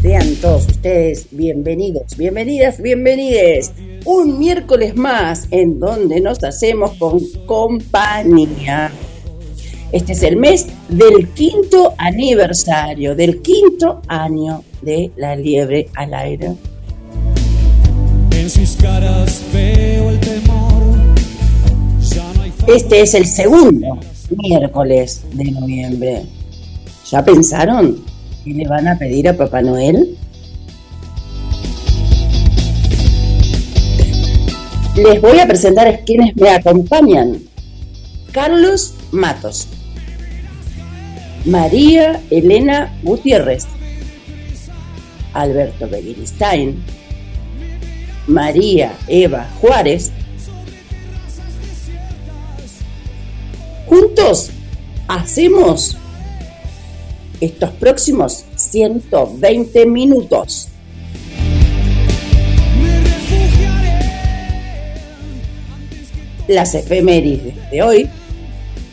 Sean todos ustedes bienvenidos, bienvenidas, bienvenides. Un miércoles más en donde nos hacemos con compañía. Este es el mes del quinto aniversario, del quinto año de la liebre al aire. En sus caras veo el temor. Ya no hay Este es el segundo miércoles de noviembre. ¿Ya pensaron qué le van a pedir a Papá Noel? Les voy a presentar a quienes me acompañan. Carlos Matos. María Elena Gutiérrez. Alberto Begiristain. María Eva Juárez. Juntos hacemos estos próximos 120 minutos. Las efemérides de hoy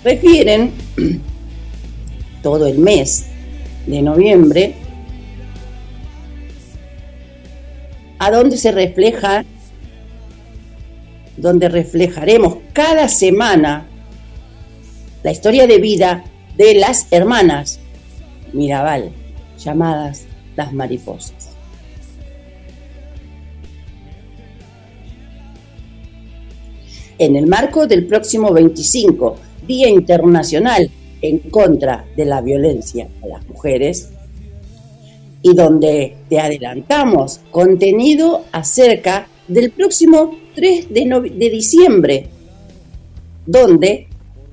refieren todo el mes de noviembre a donde se refleja, donde reflejaremos cada semana la historia de vida de las hermanas Mirabal, llamadas las mariposas. En el marco del próximo 25, Día Internacional en contra de la violencia a las mujeres, y donde te adelantamos contenido acerca del próximo 3 de, diciembre, donde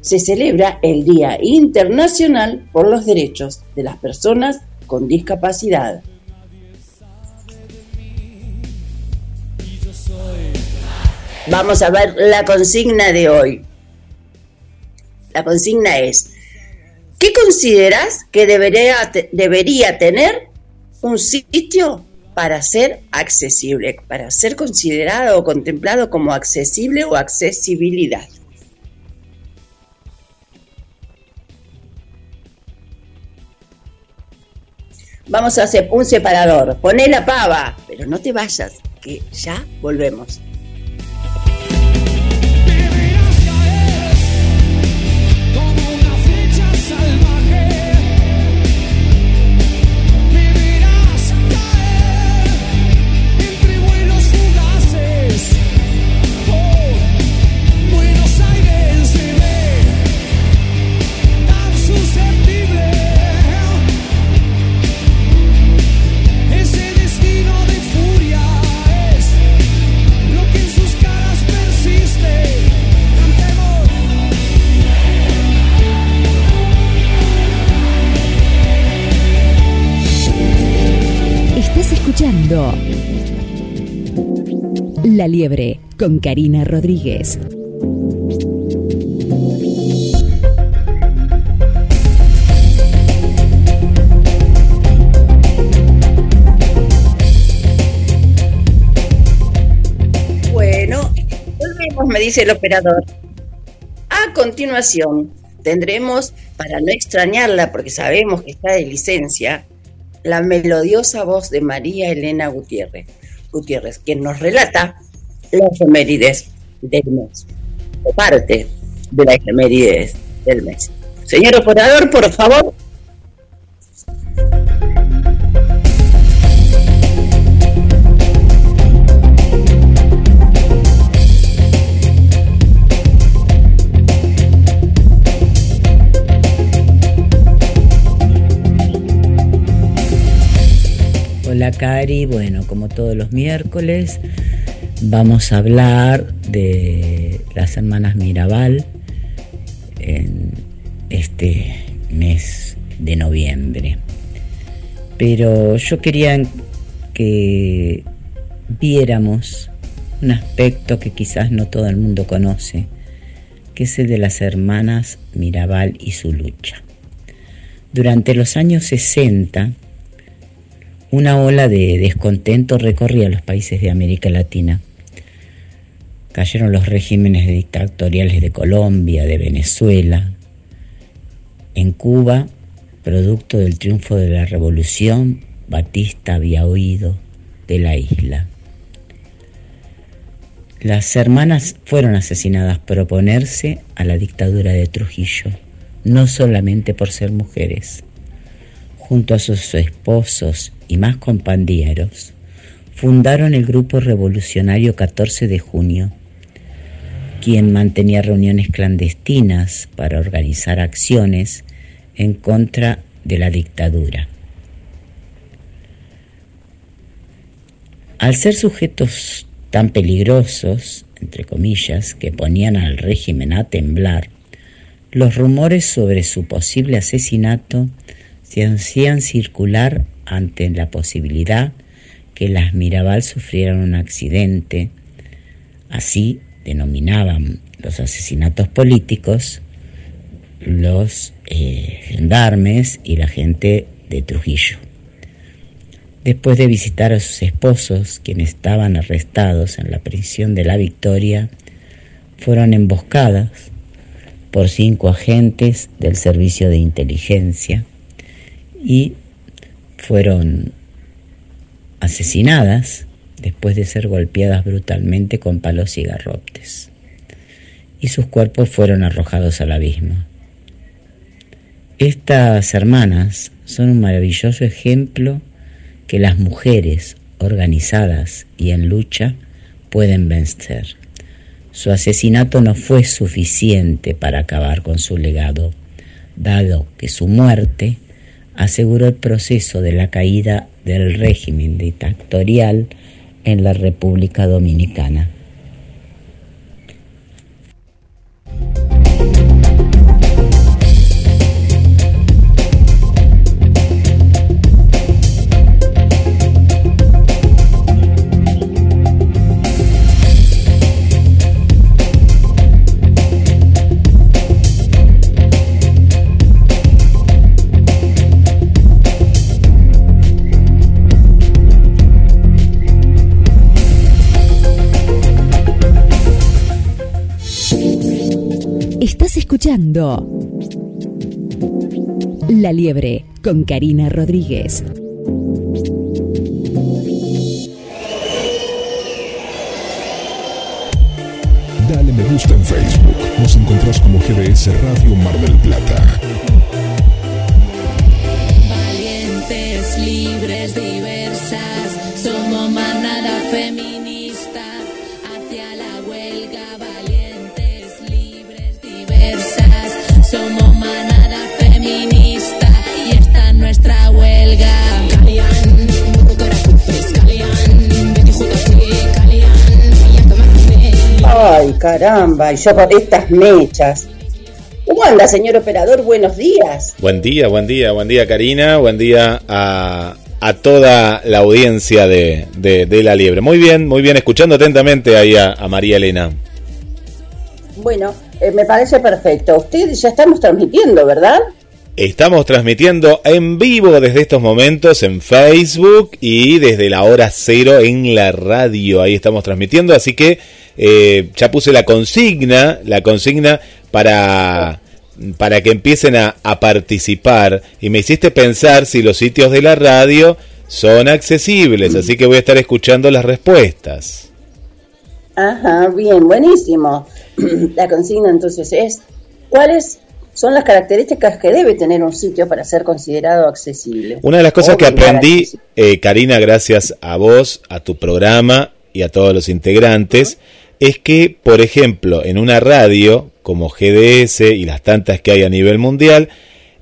se celebra el Día Internacional por los Derechos de las Personas con Discapacidad. Vamos a ver la consigna de hoy. La consigna es, ¿qué consideras que debería, te- debería tener un sitio para ser accesible, para ser considerado o contemplado como accesible o accesibilidad? Vamos a hacer un separador. Poné la pava, pero no te vayas, que ya volvemos. Liebre con Karina Rodríguez. Bueno, volvemos, me dice el operador. A continuación, tendremos, para no extrañarla, porque sabemos que está de licencia, la melodiosa voz de María Elena Gutiérrez, Gutiérrez quien nos relata las efemérides del mes, o parte de la efemérides del mes. Señor operador, por favor. Hola Cari, bueno, como todos los miércoles, vamos a hablar de las hermanas Mirabal en este mes de noviembre. Pero yo quería que viéramos un aspecto que quizás no todo el mundo conoce, que es el de las hermanas Mirabal y su lucha. Durante los años 60, una ola de descontento recorría los países de América Latina. Cayeron los regímenes dictatoriales de Colombia, de Venezuela. En Cuba, producto del triunfo de la revolución, Batista había huido de la isla. Las hermanas fueron asesinadas por oponerse a la dictadura de Trujillo, no solamente por ser mujeres. Junto a sus esposos y más compañeros, fundaron el grupo revolucionario 14 de junio, quien mantenía reuniones clandestinas para organizar acciones en contra de la dictadura. Al ser sujetos tan peligrosos, entre comillas, que ponían al régimen a temblar, los rumores sobre su posible asesinato se hacían circular ante la posibilidad que las Mirabal sufrieran un accidente, así denominaban los asesinatos políticos, los eh, gendarmes y la gente de Trujillo. Después de visitar a sus esposos, quienes estaban arrestados en la prisión de la Victoria, fueron emboscadas por cinco agentes del servicio de inteligencia y fueron asesinadas después de ser golpeadas brutalmente con palos y garrotes, y sus cuerpos fueron arrojados al abismo. Estas hermanas son un maravilloso ejemplo que las mujeres organizadas y en lucha pueden vencer. Su asesinato no fue suficiente para acabar con su legado, dado que su muerte aseguró el proceso de la caída del régimen dictatorial en la República Dominicana. Estás escuchando La Liebre con Karina Rodríguez. Dale me gusta en Facebook. Nos encontrás como GDS Radio Mar del Plata. Ay, caramba, y yo con estas mechas. ¿Cómo anda, señor operador? Buenos días. Buen día, buen día, buen día Karina, buen día a, a toda la audiencia de, de- de La Liebre. Muy bien, muy bien, escuchando atentamente ahí a, a María Elena. Bueno, eh, me parece perfecto. Usted ya estamos transmitiendo, ¿verdad? Estamos transmitiendo en vivo desde estos momentos en Facebook y desde la hora cero en la radio. Ahí estamos transmitiendo, así que eh, ya puse la consigna, la consigna para para que empiecen a, a participar y me hiciste pensar si los sitios de la radio son accesibles, así que voy a estar escuchando las respuestas. Ajá, bien, buenísimo. La consigna entonces es, ¿cuáles son las características que debe tener un sitio para ser considerado accesible? Una de las cosas que aprendí, eh, Karina, gracias a vos, a tu programa y a todos los integrantes, es que, por ejemplo, en una radio como GDS y las tantas que hay a nivel mundial,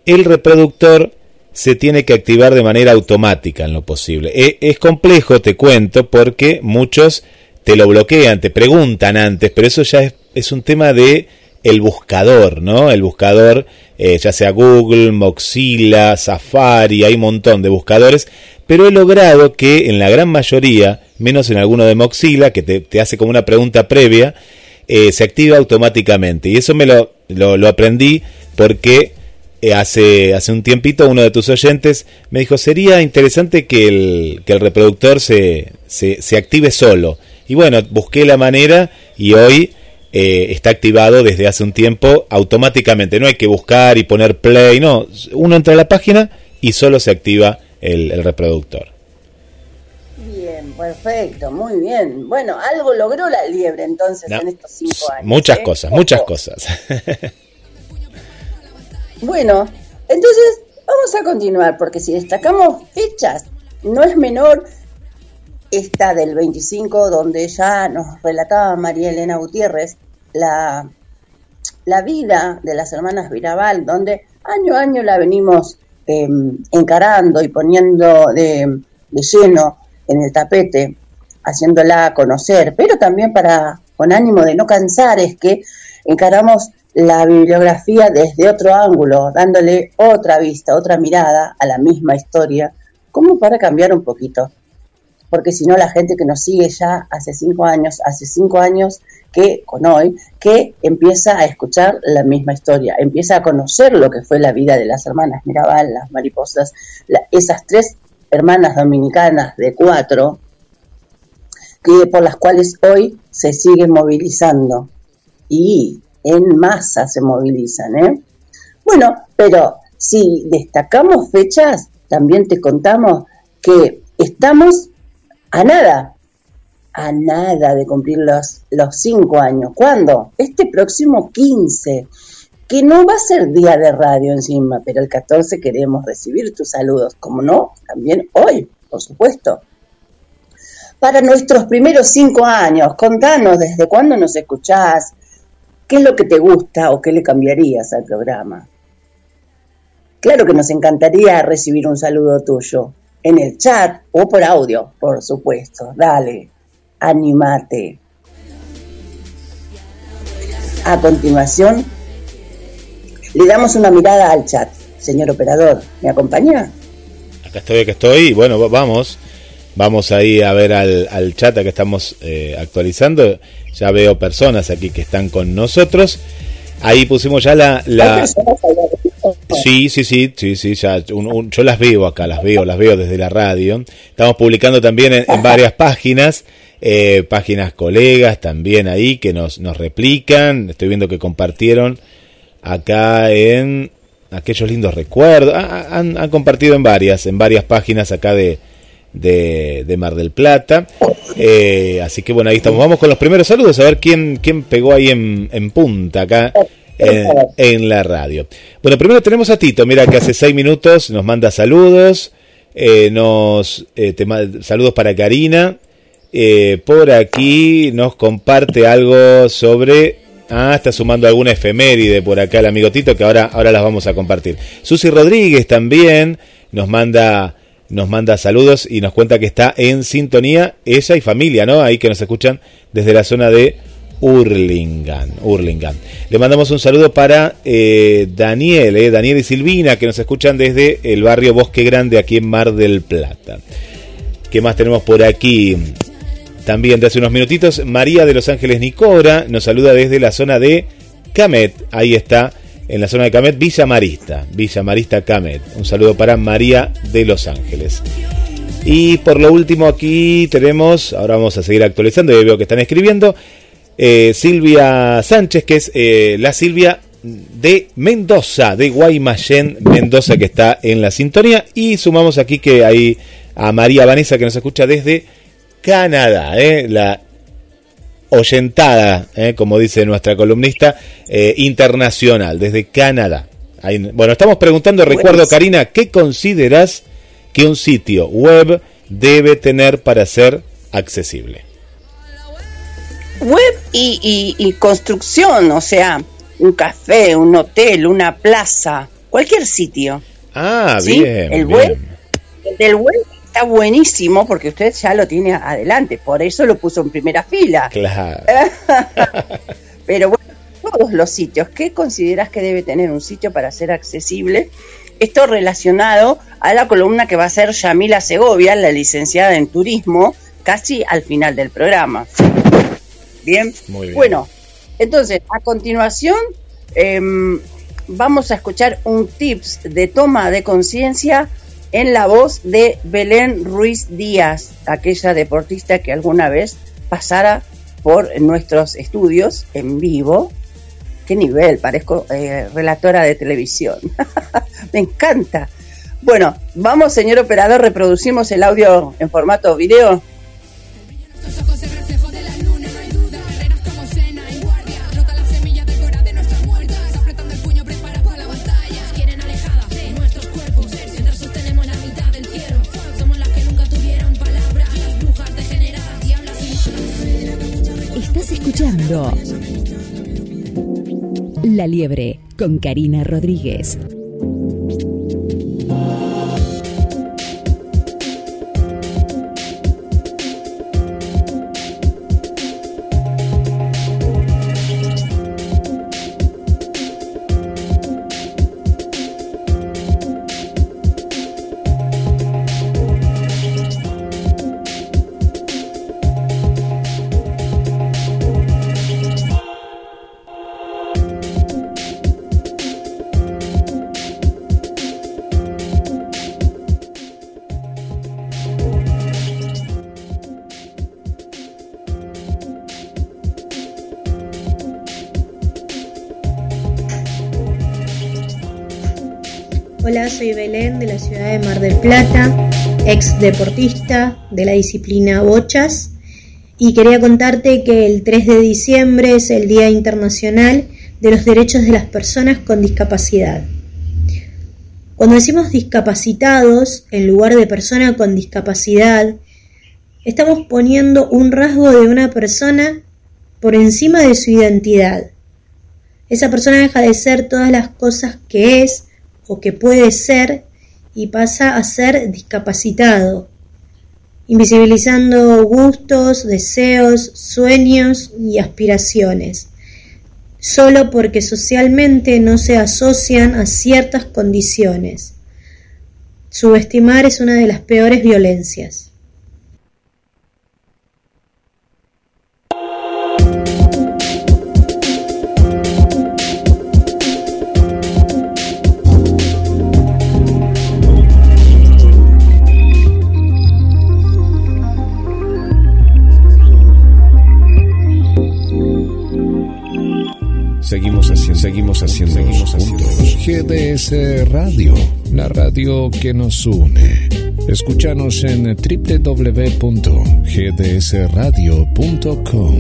el reproductor se tiene que activar de manera automática en lo posible. E- es complejo, te cuento, porque muchos te lo bloquean, te preguntan antes, pero eso ya es, es un tema de el buscador, ¿no? El buscador, eh, ya sea Google, Mozilla, Safari, hay un montón de buscadores, pero he logrado que en la gran mayoría, menos en alguno de Mozilla, que te, te hace como una pregunta previa, eh, se activa automáticamente. Y eso me lo, lo, lo aprendí porque eh, hace, hace un tiempito uno de tus oyentes me dijo, sería interesante que el, que el reproductor se, se, se active solo. Y bueno, busqué la manera y hoy eh, está activado desde hace un tiempo automáticamente. No hay que buscar y poner play, no. Uno entra a la página y solo se activa el, el reproductor. Bien, perfecto, muy bien. Bueno, algo logró la liebre entonces No, en estos cinco años. Muchas ¿eh? cosas, Ojo. muchas cosas. Bueno, entonces vamos a continuar, porque si destacamos fechas, no es menor esta del 25, donde ya nos relataba María Elena Gutiérrez la, la vida de las hermanas Virabal, donde año a año la venimos eh, encarando y poniendo de, de lleno en el tapete, haciéndola conocer, pero también para con ánimo de no cansar, es que encaramos la bibliografía desde otro ángulo, dándole otra vista, otra mirada a la misma historia, como para cambiar un poquito. Porque si no, la gente que nos sigue ya hace cinco años, hace cinco años que con hoy, que empieza a escuchar la misma historia, empieza a conocer lo que fue la vida de las hermanas Mirabal, las mariposas, esas tres hermanas dominicanas de cuatro, que por las cuales hoy se siguen movilizando y en masa se movilizan, ¿eh? Bueno, pero si destacamos fechas, también te contamos que estamos a nada, a nada de cumplir los, los cinco años. ¿Cuándo? Este próximo 15, que no va a ser día de radio encima, pero el 14 queremos recibir tus saludos, como no, también hoy, por supuesto. Para nuestros primeros cinco años, contanos desde cuándo nos escuchás, qué es lo que te gusta o qué le cambiarías al programa. Claro que nos encantaría recibir un saludo tuyo en el chat o por audio, por supuesto. Dale, animate. A continuación, le damos una mirada al chat. Señor operador, ¿me acompaña? Acá estoy, acá estoy. Bueno, va- vamos. Vamos ahí a ver al, al chat que estamos eh, actualizando. Ya veo personas aquí que están con nosotros. Ahí pusimos ya la... Hay la personas. Sí, sí, sí, sí, sí, ya. un- un- yo las veo acá, las veo, las veo desde la radio. Estamos publicando también en, en varias páginas. eh, páginas colegas también ahí que nos, nos replican. Estoy viendo que compartieron acá en aquellos lindos recuerdos. Ah, ah, han, han compartido en varias, en varias páginas acá de, de, de Mar del Plata. Eh, así que bueno, ahí estamos. Vamos con los primeros saludos, a ver quién, quién pegó ahí en, en punta acá en, la radio. Bueno, primero tenemos a Tito, mira que hace seis minutos nos manda saludos. eh, nos eh, saludos para Karina. Eh, por aquí nos comparte algo sobre. Ah, está sumando alguna efeméride por acá el amigo Tito que ahora, ahora las vamos a compartir. Susi Rodríguez también nos manda, nos manda saludos y nos cuenta que está en sintonía ella y familia, ¿no? Ahí que nos escuchan desde la zona de Hurlingham. Hurlingham. Le mandamos un saludo para eh, Daniel, eh, Daniel y Silvina que nos escuchan desde el barrio Bosque Grande aquí en Mar del Plata. ¿Qué más tenemos por aquí? También de hace unos minutitos, María de Los Ángeles Nicora nos saluda desde la zona de Camet. Ahí está, en la zona de Camet, Villa Marista. Villa Marista Camet. Un saludo para María de Los Ángeles. Y por lo último aquí tenemos, ahora vamos a seguir actualizando, y veo que están escribiendo. Eh, Silvia Sánchez, que es eh, la Silvia de Mendoza, de Guaymallén, Mendoza, que está en la sintonía. Y sumamos aquí que hay a María Vanessa, que nos escucha desde Canadá, ¿eh? la oyentada, ¿eh? como dice nuestra columnista, eh, internacional, desde Canadá. Ahí- bueno, estamos preguntando, recuerdo. Karina, ¿qué consideras que un sitio web debe tener para ser accesible? Web y, y- y construcción, o sea, un café, un hotel, una plaza, cualquier sitio. Ah, ¿sí? bien. el bien. web, el del web está buenísimo porque usted ya lo tiene adelante, por eso lo puso en primera fila. Claro. Pero bueno, todos los sitios, ¿qué consideras que debe tener un sitio para ser accesible? Esto relacionado a la columna que va a ser Yamila Segovia, la licenciada en turismo, casi al final del programa. Bien, Muy bien. bueno, entonces a continuación em, vamos a escuchar un tips de toma de conciencia en la voz de Belén Ruiz Díaz, aquella deportista que alguna vez pasara por nuestros estudios en vivo. Qué nivel, parezco eh, relatora de televisión. Me encanta. Bueno, vamos, señor operador, reproducimos el audio en formato video. La Liebre con Karina Rodríguez. Plata, ex deportista de la disciplina bochas y quería contarte que el 3 de diciembre es el Día Internacional de los Derechos de las Personas con Discapacidad. Cuando decimos discapacitados en lugar de persona con discapacidad, estamos poniendo un rasgo de una persona por encima de su identidad. Esa persona deja de ser todas las cosas que es o que puede ser y pasa a ser discapacitado, invisibilizando gustos, deseos, sueños y aspiraciones, solo porque socialmente no se asocian a ciertas condiciones. Subestimar es una de las peores violencias. Seguimos haciendo, seguimos juntos. GDS Radio, la radio que nos une. Escúchanos en www.gdsradio.com.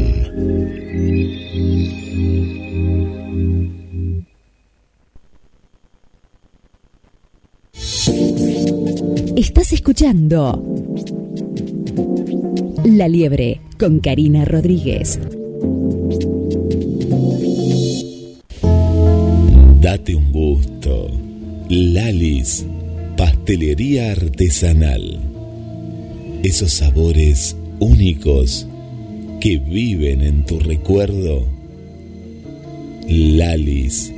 Estás escuchando La Liebre con Karina Rodríguez. Date un gusto. Lalis, pastelería artesanal. Esos sabores únicos que viven en tu recuerdo. Lalis,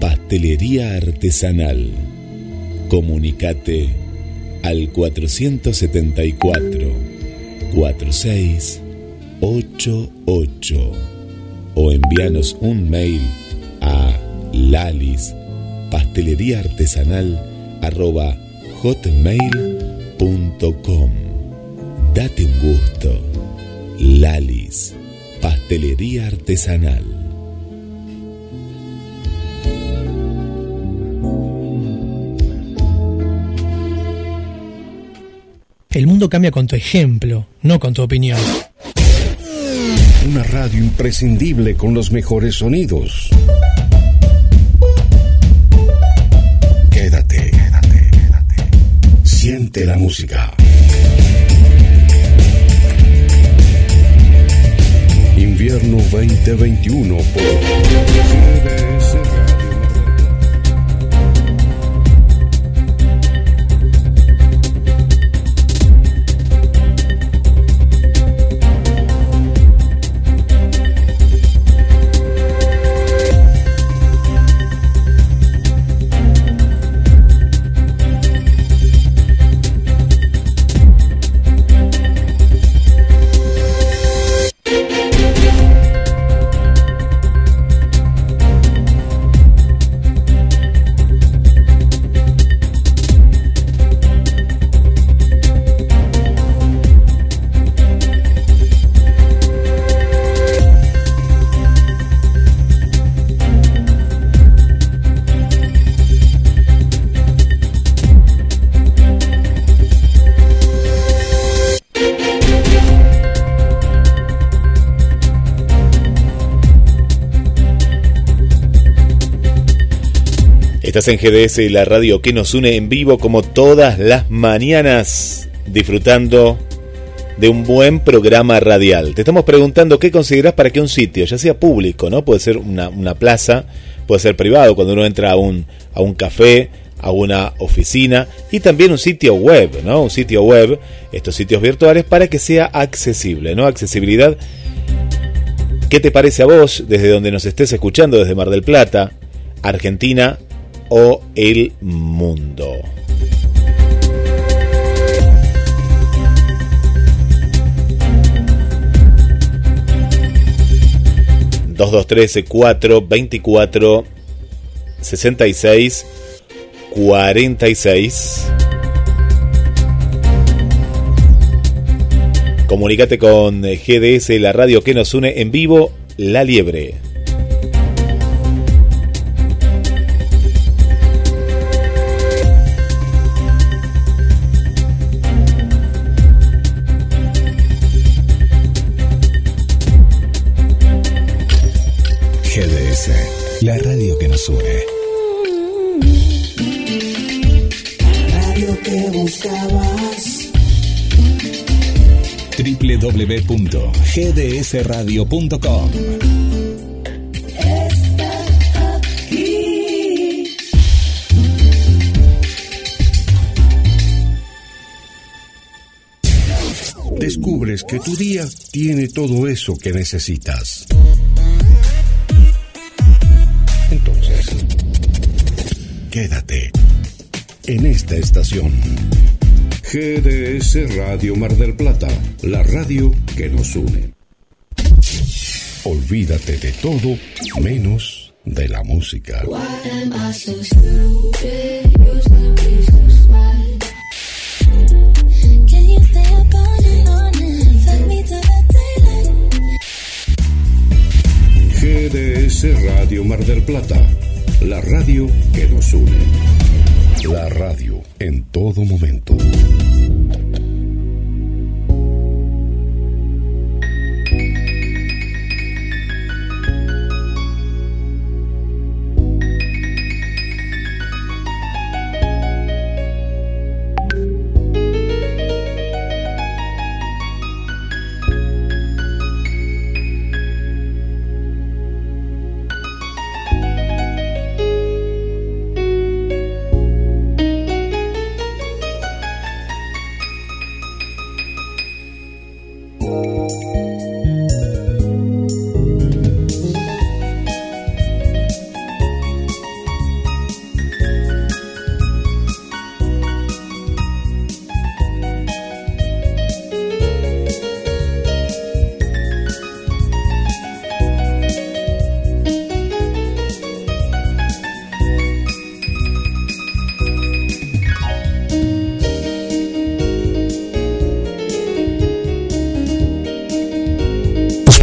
pastelería artesanal. Comunicate al 474 4688 o envíanos un mail a lalis pastelería artesanal arroba hotmail.com Date un gusto. Lalis, Pastelería artesanal. El mundo cambia con tu ejemplo, no con tu opinión. Una radio imprescindible con los mejores sonidos. Siente la música. Invierno 2021 por Estás en GDS, la radio que nos une en vivo como todas las mañanas, disfrutando de un buen programa radial. Te estamos preguntando qué consideras para que un sitio, ya sea público, ¿no? Puede ser una, una plaza, puede ser privado, cuando uno entra a un, a un café, a una oficina y también un sitio web, ¿no? Un sitio web, estos sitios virtuales para que sea accesible, ¿no? Accesibilidad. ¿Qué te parece a vos desde donde nos estés escuchando, desde Mar del Plata, Argentina o el mundo? dos dos trece cuatro veinticuatro sesenta y seis cuarenta y seis Comunícate con GDS, la radio que nos une en vivo, La Liebre. Que nos une. Radio que buscabas. www.gdsradio.com Descubres que tu día tiene todo eso que necesitas. Quédate en esta estación. GDS Radio Mar del Plata, la radio que nos une. Olvídate de todo menos de la música. GDS Radio Mar del Plata, la radio que nos une. La radio en todo momento.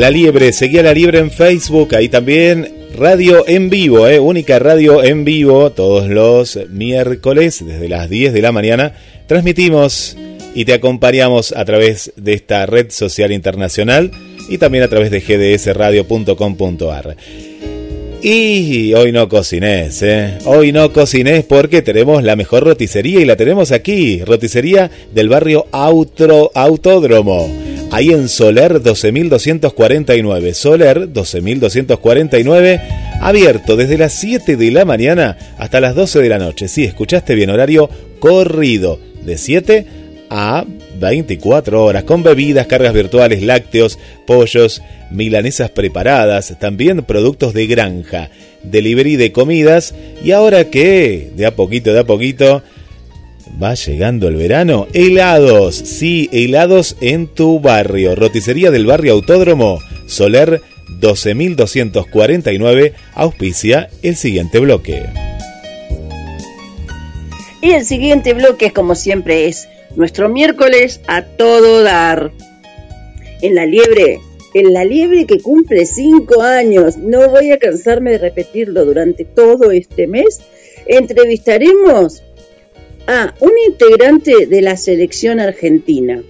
La Liebre, seguía La Liebre en Facebook, ahí también radio en vivo, eh, única radio en vivo, todos los miércoles desde las 10 de la mañana. Transmitimos y te acompañamos a través de esta red social internacional y también a través de gdsradio.com.ar. Y hoy no cocinés, ¿eh? Hoy no cocinés porque tenemos la mejor roticería y la tenemos aquí, roticería del barrio Autro, Autódromo. Ahí en Soler 12249, Soler 12249, abierto desde las 7 de la mañana hasta las 12 de la noche. Sí, escuchaste bien, horario corrido, de 7 a 24 horas, con bebidas, cargas virtuales, lácteos, pollos, milanesas preparadas, también productos de granja, delivery de comidas, y ahora que, de a poquito, de a poquito, va llegando el verano, helados, sí, helados en tu barrio, roticería del barrio Autódromo, Soler 12249, auspicia el siguiente bloque. Y el siguiente bloque, como siempre, es nuestro miércoles a todo dar. En la liebre, en la liebre que cumple cinco años, no voy a cansarme de repetirlo durante todo este mes, entrevistaremos a un integrante de la selección argentina.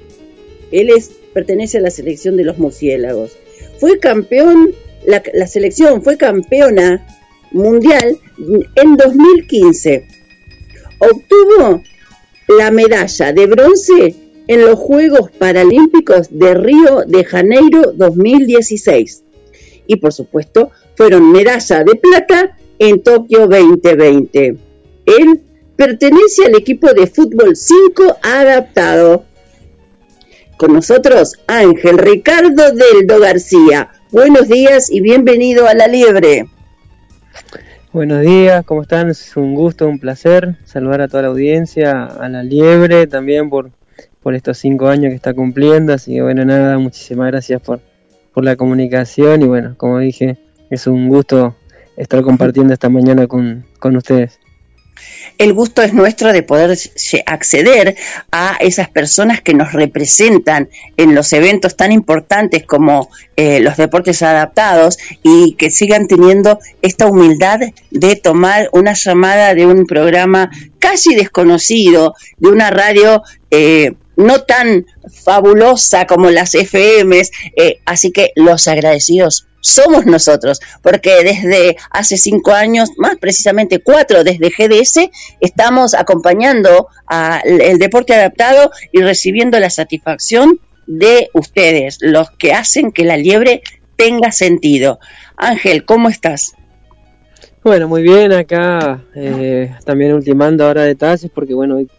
Él es, pertenece a la selección de los murciélagos. Fue campeón, la, la selección fue campeona mundial en 2015. Obtuvo la medalla de bronce en los Juegos Paralímpicos de Río de Janeiro 2016. Y por supuesto, fueron medalla de plata en Tokio 2020. Él pertenece al equipo de fútbol 5 adaptado. Con nosotros, Ángel Ricardo Deldo García. Buenos días y bienvenido a La Liebre. Buenos días, ¿cómo están? Es un gusto, un placer saludar a toda la audiencia, a la Liebre también por, por estos cinco años que está cumpliendo. Así que bueno, nada, muchísimas gracias por, por la comunicación y bueno, como dije, es un gusto estar compartiendo esta mañana con, con ustedes. El gusto es nuestro de poder acceder a esas personas que nos representan en los eventos tan importantes como eh, los deportes adaptados y que sigan teniendo esta humildad de tomar una llamada de un programa casi desconocido, de una radio eh, no tan fabulosa como las FMs, eh, así que los agradecidos somos nosotros, porque desde hace cinco años, más precisamente cuatro, desde GDS, estamos acompañando al el deporte adaptado y recibiendo la satisfacción de ustedes, los que hacen que la liebre tenga sentido. Ángel, ¿cómo estás? Bueno, muy bien, acá eh, también ultimando ahora detalles porque bueno, hoy-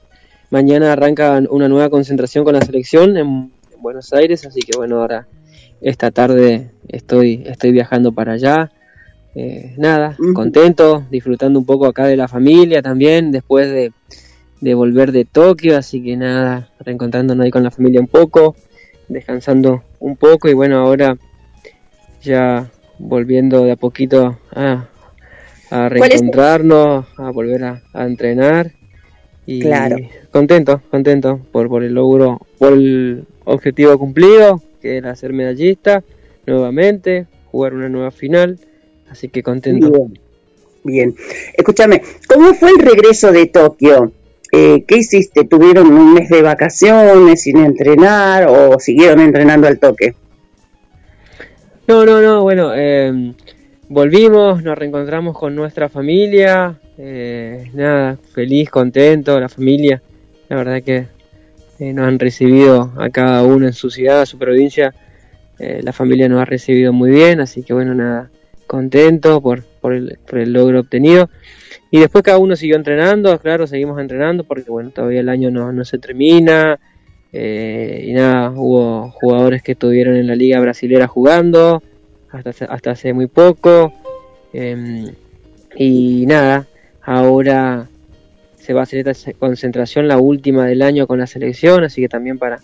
mañana arranca una nueva concentración con la selección en, en Buenos Aires, así que bueno, ahora esta tarde estoy, estoy viajando para allá. Eh, nada, contento, disfrutando un poco acá de la familia también, después de, de volver de Tokio, así que nada, reencontrándonos ahí con la familia un poco, descansando un poco y bueno, ahora ya volviendo de a poquito a, a ¿Cuál es- reencontrarnos, a volver a, a entrenar y Claro. contento, contento por, por el logro, por el objetivo cumplido, que era ser medallista nuevamente, jugar una nueva final, así que contento. Bien. Bien. Escúchame, ¿cómo fue el regreso de Tokio? Eh, ¿Qué hiciste? ¿Tuvieron un mes de vacaciones sin entrenar o siguieron entrenando al toque? No, no, no, bueno, eh, volvimos, nos reencontramos con nuestra familia, eh, nada, feliz, contento, la familia, la verdad que eh, nos han recibido a cada uno en su ciudad, su provincia, eh, la familia nos ha recibido muy bien, así que bueno, nada, contento por, por, el, por el logro obtenido. Y después cada uno siguió entrenando, claro, seguimos entrenando porque bueno, todavía el año no, no se termina. y nada, hubo jugadores que estuvieron en la liga brasilera jugando, hasta, hace- hasta hace muy poco. em, y nada, ahora se va a hacer esta concentración, la última del año con la selección, así que también para,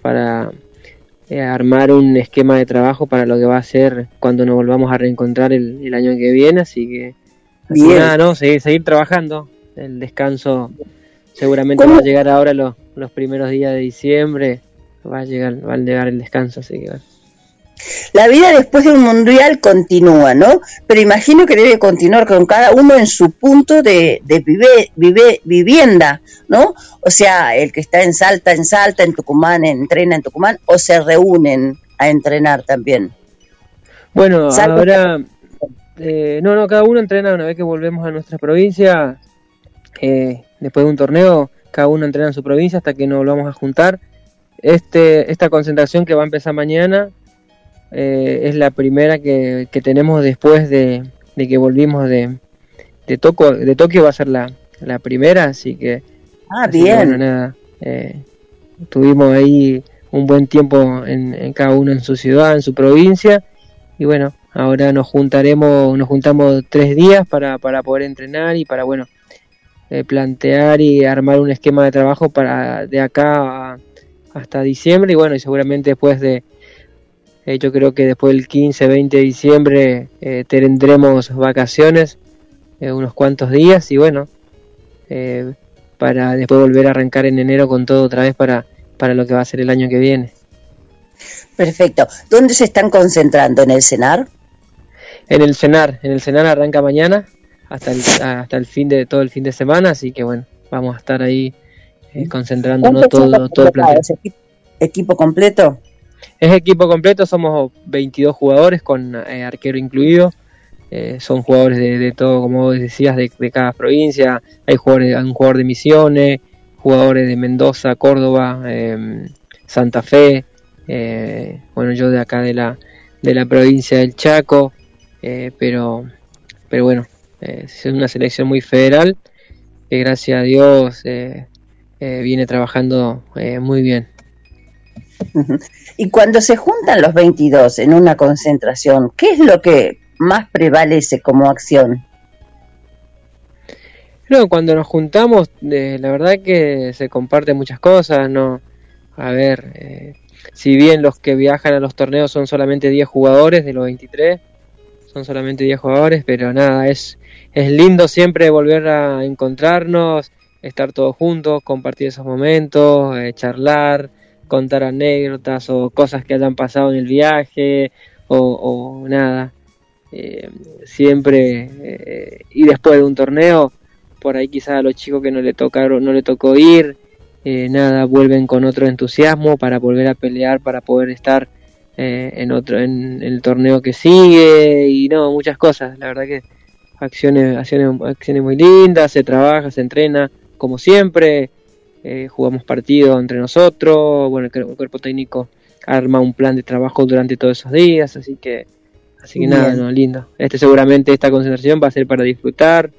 para eh, armar un esquema de trabajo para lo que va a ser cuando nos volvamos a reencontrar el, el año que viene, así que así nada, no, seguir, seguir trabajando, el descanso seguramente ¿Cómo? va a llegar ahora los, los primeros días de diciembre, va a llegar, va a llegar el descanso, así que bueno. La vida después de un mundial continúa, ¿no? Pero imagino que debe continuar con cada uno en su punto de, de vive- vive- vivienda, ¿no? O sea, el que está en Salta, en Salta, en Tucumán, entrena en Tucumán, o se reúnen a entrenar también. Bueno, Salvo- ahora, eh, no, no, cada uno entrena una vez que volvemos a nuestra provincia, eh, después de un torneo, cada uno entrena en su provincia hasta que nos volvamos a juntar. Este, esta concentración que va a empezar mañana eh, es la primera que, que tenemos después de, de que volvimos de, de, Toco- de Tokio, va a ser la, la primera, así que Ah, Así que, bien. bueno, nada, eh, tuvimos ahí un buen tiempo en, en cada uno en su ciudad, en su provincia, y bueno, ahora nos juntaremos, nos juntamos tres días para, para poder entrenar y para, bueno, eh, plantear y armar un esquema de trabajo para de acá a- hasta diciembre, y bueno, y seguramente después de, eh, yo creo que después del 15, 20 de diciembre eh, tendremos vacaciones, eh, unos cuantos días, y bueno, eh, para después volver a arrancar en enero con todo otra vez para, para lo que va a ser el año que viene. Perfecto. ¿Dónde se están concentrando? ¿En el CENAR? En el cenar, en el cenar arranca mañana hasta el, hasta el fin de todo el fin de semana, así que bueno, vamos a estar ahí eh, concentrándonos ¿Cuántos son todo, todo el plantel. equipo completo? Es equipo completo, somos 22 jugadores con eh, arquero incluido. Eh, son jugadores de, todo, como decías, de, cada provincia. Hay jugadores, hay un jugador de Misiones, jugadores de Mendoza, Córdoba, eh, Santa Fe. eh, bueno, yo de acá de la, de la provincia del Chaco. pero, pero bueno, es una selección muy federal que gracias a Dios viene trabajando muy bien. Y cuando se juntan los 22 en una concentración, ¿qué es lo que más prevalece como acción? No, cuando nos juntamos, eh, la verdad que se comparten muchas cosas, ¿no? A ver, eh, si bien los que viajan a los torneos son solamente 10 jugadores de los 23, son solamente 10 jugadores, pero nada, es, es lindo siempre volver a encontrarnos, estar todos juntos, compartir esos momentos, eh, charlar, contar anécdotas o cosas que hayan pasado en el viaje o, o nada. Eh, siempre, eh, y después de un torneo, por ahí quizás a los chicos que no le tocaron, no le tocó ir, eh, nada, vuelven con otro entusiasmo para volver a pelear, para poder estar en otro, en, el torneo que sigue y no, muchas cosas, la verdad que acciones, acciones, acciones muy lindas, se trabaja, se entrena, como siempre, eh, jugamos partidos entre nosotros, bueno, el, el cuerpo técnico arma un plan de trabajo durante todos esos días, así que, así que nada, no, lindo. Este seguramente esta concentración va a ser para disfrutar,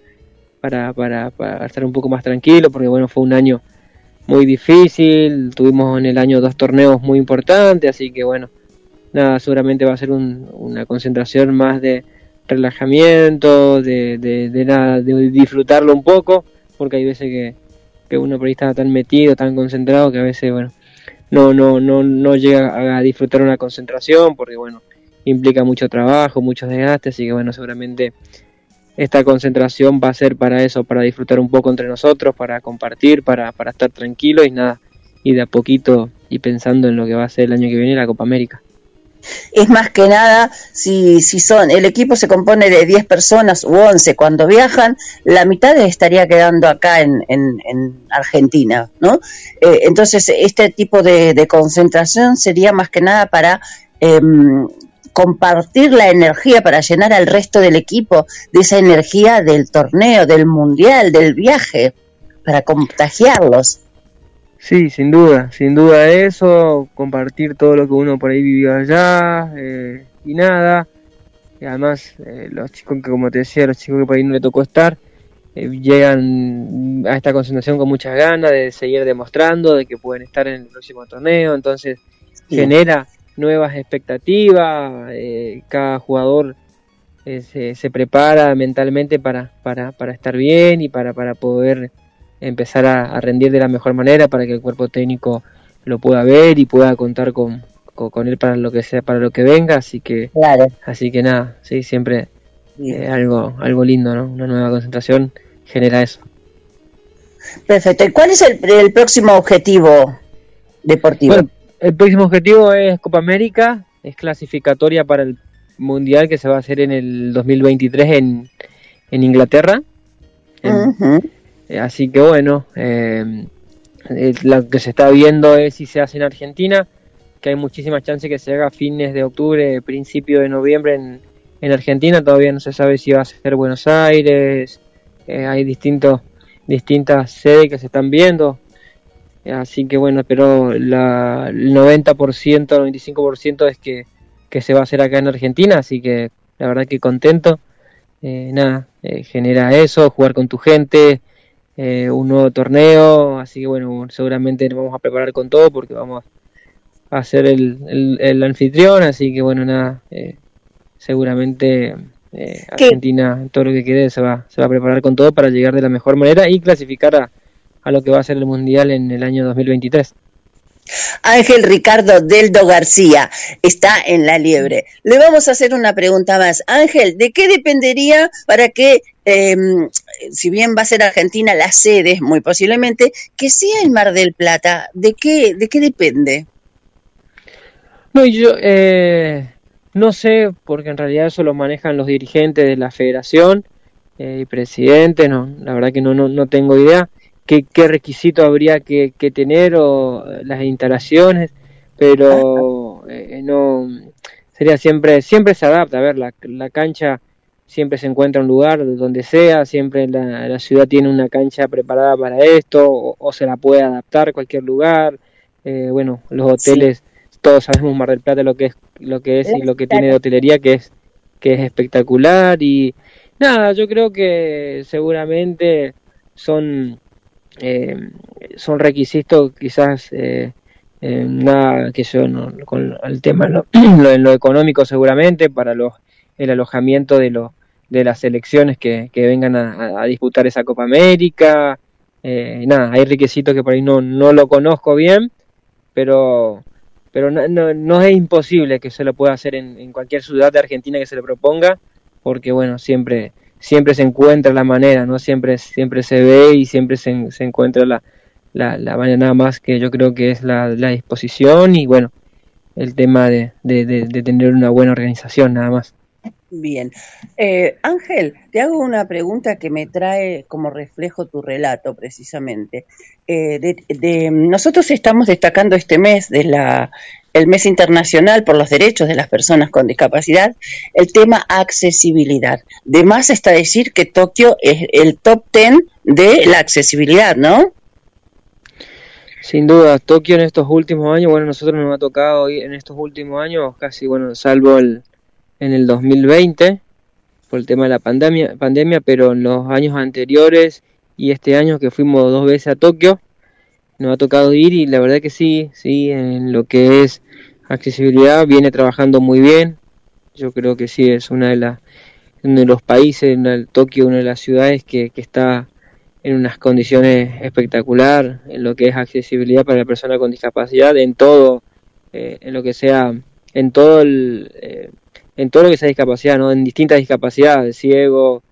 para, para, para estar un poco más tranquilo, porque bueno, fue un año muy difícil, tuvimos en el año dos torneos muy importantes, así que bueno, nada, seguramente va a ser un- una concentración más de relajamiento, de, de, de nada, de disfrutarlo un poco, porque hay veces que, que uno por ahí está tan metido, tan concentrado, que a veces, bueno, no, no, no, no llega a disfrutar una concentración, porque bueno, implica mucho trabajo, muchos desgastes, así que bueno, seguramente esta concentración va a ser para eso, para disfrutar un poco entre nosotros, para compartir, para, para estar tranquilos y nada, y de a poquito y pensando en lo que va a ser el año que viene la Copa América. Es más que nada, si, si son, el equipo se compone de 10 personas u 11 cuando viajan, la mitad estaría quedando acá en, en, en Argentina, ¿no? Eh, entonces, este tipo de, de concentración sería más que nada para em, compartir la energía, para llenar al resto del equipo de esa energía del torneo, del mundial, del viaje, para contagiarlos. Sí, sin duda, sin duda eso, compartir todo lo que uno por ahí vivió allá eh, y nada. Y además, eh, los chicos que, como te decía, los chicos que por ahí no le tocó estar, eh, llegan a esta concentración con muchas ganas de seguir demostrando de que pueden estar en el próximo torneo, entonces genera nuevas expectativas, cada jugador se, se prepara mentalmente para, para, para estar bien y para, para poder empezar a, a rendir de la mejor manera, para que el cuerpo técnico lo pueda ver y pueda contar con, con, con él para lo que sea, para lo que venga, así que, Claro. así que nada, sí, siempre eh, algo, algo lindo, ¿no? Una nueva concentración genera eso. Perfecto. ¿Y cuál es el, el próximo objetivo deportivo? Bueno, el próximo objetivo es Copa América, es clasificatoria para el Mundial que se va a hacer en el 2023 en, en Inglaterra. En- así que bueno, eh, eh, lo que se está viendo es si se hace en Argentina, que hay muchísimas chances que se haga fines de octubre, principio de noviembre en, en Argentina. Todavía no se sabe si va a ser Buenos Aires, eh, hay distintos, distintas sedes que se están viendo. Así que bueno, pero la, el 90%, 95% es que, que se va a hacer acá en Argentina, así que la verdad que contento. Eh, nada, eh, genera eso, jugar con tu gente, eh, un nuevo torneo, así que bueno, seguramente nos vamos a preparar con todo porque vamos a ser el, el, el anfitrión, así que bueno, nada, eh, seguramente eh, Argentina, todo lo que quede, se va, se va a preparar con todo para llegar de la mejor manera y clasificar a, a lo que va a ser el Mundial en el año 2023. Ángel Ricardo Deldo García está en la liebre. Le vamos a hacer una pregunta más. Ángel, ¿de qué dependería para que, eh, si bien va a ser Argentina la sede, muy posiblemente, que sea el Mar del Plata? ¿De qué, de qué depende? No, yo eh, no sé, porque en realidad eso lo manejan los dirigentes de la federación eh, y presidente, no, la verdad que no, no, no tengo idea qué, qué requisito habría que, que tener o eh, las instalaciones, pero eh, no sería siempre, siempre se adapta, a ver, la, la cancha siempre se encuentra un lugar donde sea, siempre la, la ciudad tiene una cancha preparada para esto, o, o se la puede adaptar a cualquier lugar, eh, bueno, los hoteles todos sabemos Mar del Plata lo que es lo que es y lo que tiene de hotelería que es que es espectacular y nada yo creo que seguramente son eh, son requisitos quizás eh, eh, nada que yo no, con el tema lo, lo, lo económico seguramente para los el alojamiento de los de las selecciones que, que vengan a, disputar esa Copa América eh, nada hay requisitos que por ahí no no lo conozco bien pero pero no, no, no, es imposible que se lo pueda hacer en, cualquier ciudad de Argentina que se le proponga, porque bueno, siempre siempre se encuentra la manera, no siempre siempre se ve y siempre se, se encuentra la, la, la, manera nada más que yo creo que es la, disposición y bueno, el tema de, de, tener una buena organización nada más. Bien. Eh, Ángel, te hago una pregunta que me trae como reflejo tu relato, precisamente. Eh, de, de, nosotros estamos destacando este mes de la el mes internacional por los derechos de las personas con discapacidad, el tema accesibilidad. De más está decir que Tokio es el top ten de la accesibilidad, ¿no? Sin duda, Tokio en estos últimos años, bueno, nosotros nos ha tocado en estos últimos años, casi, bueno, salvo el, en el 2020 por el tema de la pandemia, pandemia, pero en los años anteriores y este año que fuimos dos veces a Tokio, nos ha tocado ir y la verdad que sí, sí, en lo que es accesibilidad viene trabajando muy bien. Yo creo que sí, es una de las uno de los países, en el Tokio, una de las ciudades que, que está en unas condiciones espectacular en lo que es accesibilidad para la persona con discapacidad, en todo, eh, en lo que sea, en todo el, eh, en todo lo que sea discapacidad, ¿no? En distintas discapacidades, ciego,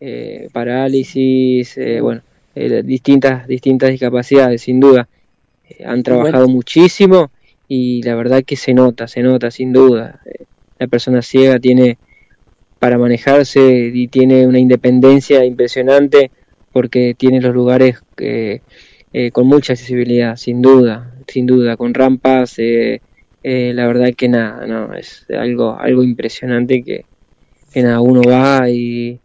eh, parálisis, eh, bueno, eh, distintas, distintas discapacidades, sin duda. Eh, han trabajado bueno. muchísimo y la verdad que se nota, se nota, sin duda. La persona ciega tiene para manejarse y tiene una independencia impresionante porque tiene los lugares con mucha accesibilidad, sin duda, sin duda, con rampas, eh, la verdad que nada, no, es algo, algo impresionante que, que nada, uno va y,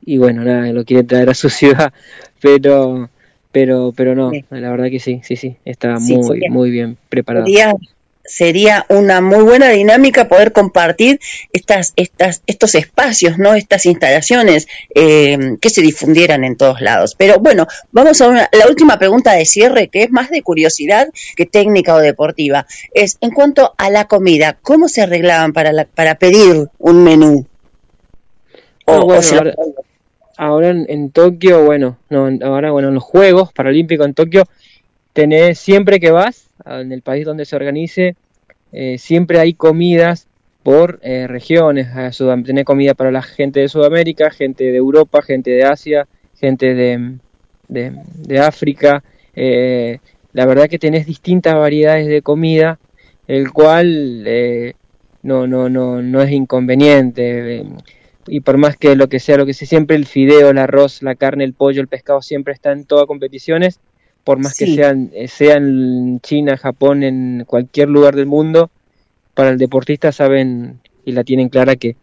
y bueno, nada, lo quiere traer a su ciudad, pero pero pero no, sí. la verdad que sí, sí, sí, está sí, muy muy bien preparado. Sería una muy buena dinámica poder compartir estas, estas, estos espacios, ¿no? Estas instalaciones eh, que se difundieran en todos lados. Pero bueno, vamos a una- la última pregunta de cierre, que es más de curiosidad que técnica o deportiva. Es en cuanto a la comida, ¿cómo se arreglaban para, la- para pedir un menú? O- Ah, o bueno, ahora, ahora en, en Tokio, bueno, no, ahora bueno, en los Juegos Paralímpicos en Tokio, tenés siempre que vas, en el país donde se organice, eh, siempre hay comidas por eh, regiones. Tenés comida para la gente de Sudamérica, gente de Europa, gente de Asia, gente de, de, de África. eh, la verdad que tenés distintas variedades de comida, el cual no, no, no, no es inconveniente. y por más que lo que sea, lo que sea, siempre el fideo, el arroz, la carne, el pollo, el pescado siempre está en todas competiciones, por más que sean, eh, sean en China, Japón, en cualquier lugar del mundo, para el deportista saben y la tienen clara que,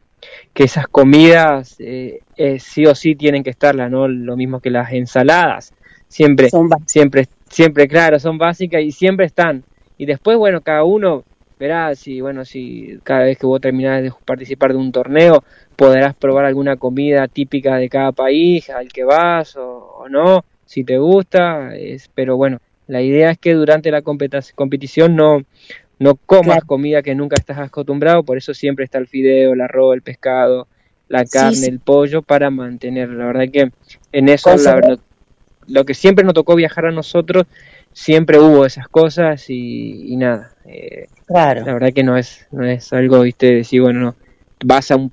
que esas comidas eh, eh, sí o sí tienen que estarla, ¿no? Lo mismo que las ensaladas, siempre, siempre, siempre, claro, son básicas y siempre están. Y después, bueno, cada uno verá si, bueno, si cada vez que vos terminás de participar de un torneo, podrás probar alguna comida típica de cada país al que vas o, o no, si te gusta, es, pero bueno, la idea es que durante la competición no, no comas comida que nunca estás acostumbrado, por eso siempre está el fideo, el arroz, el pescado, la carne, sí. el pollo para mantener. La verdad que en eso la- lo, que siempre nos tocó viajar a nosotros, siempre hubo esas cosas y, y nada. eh, Claro. La verdad que no es, no es algo, viste, de decir, bueno, no, vas a un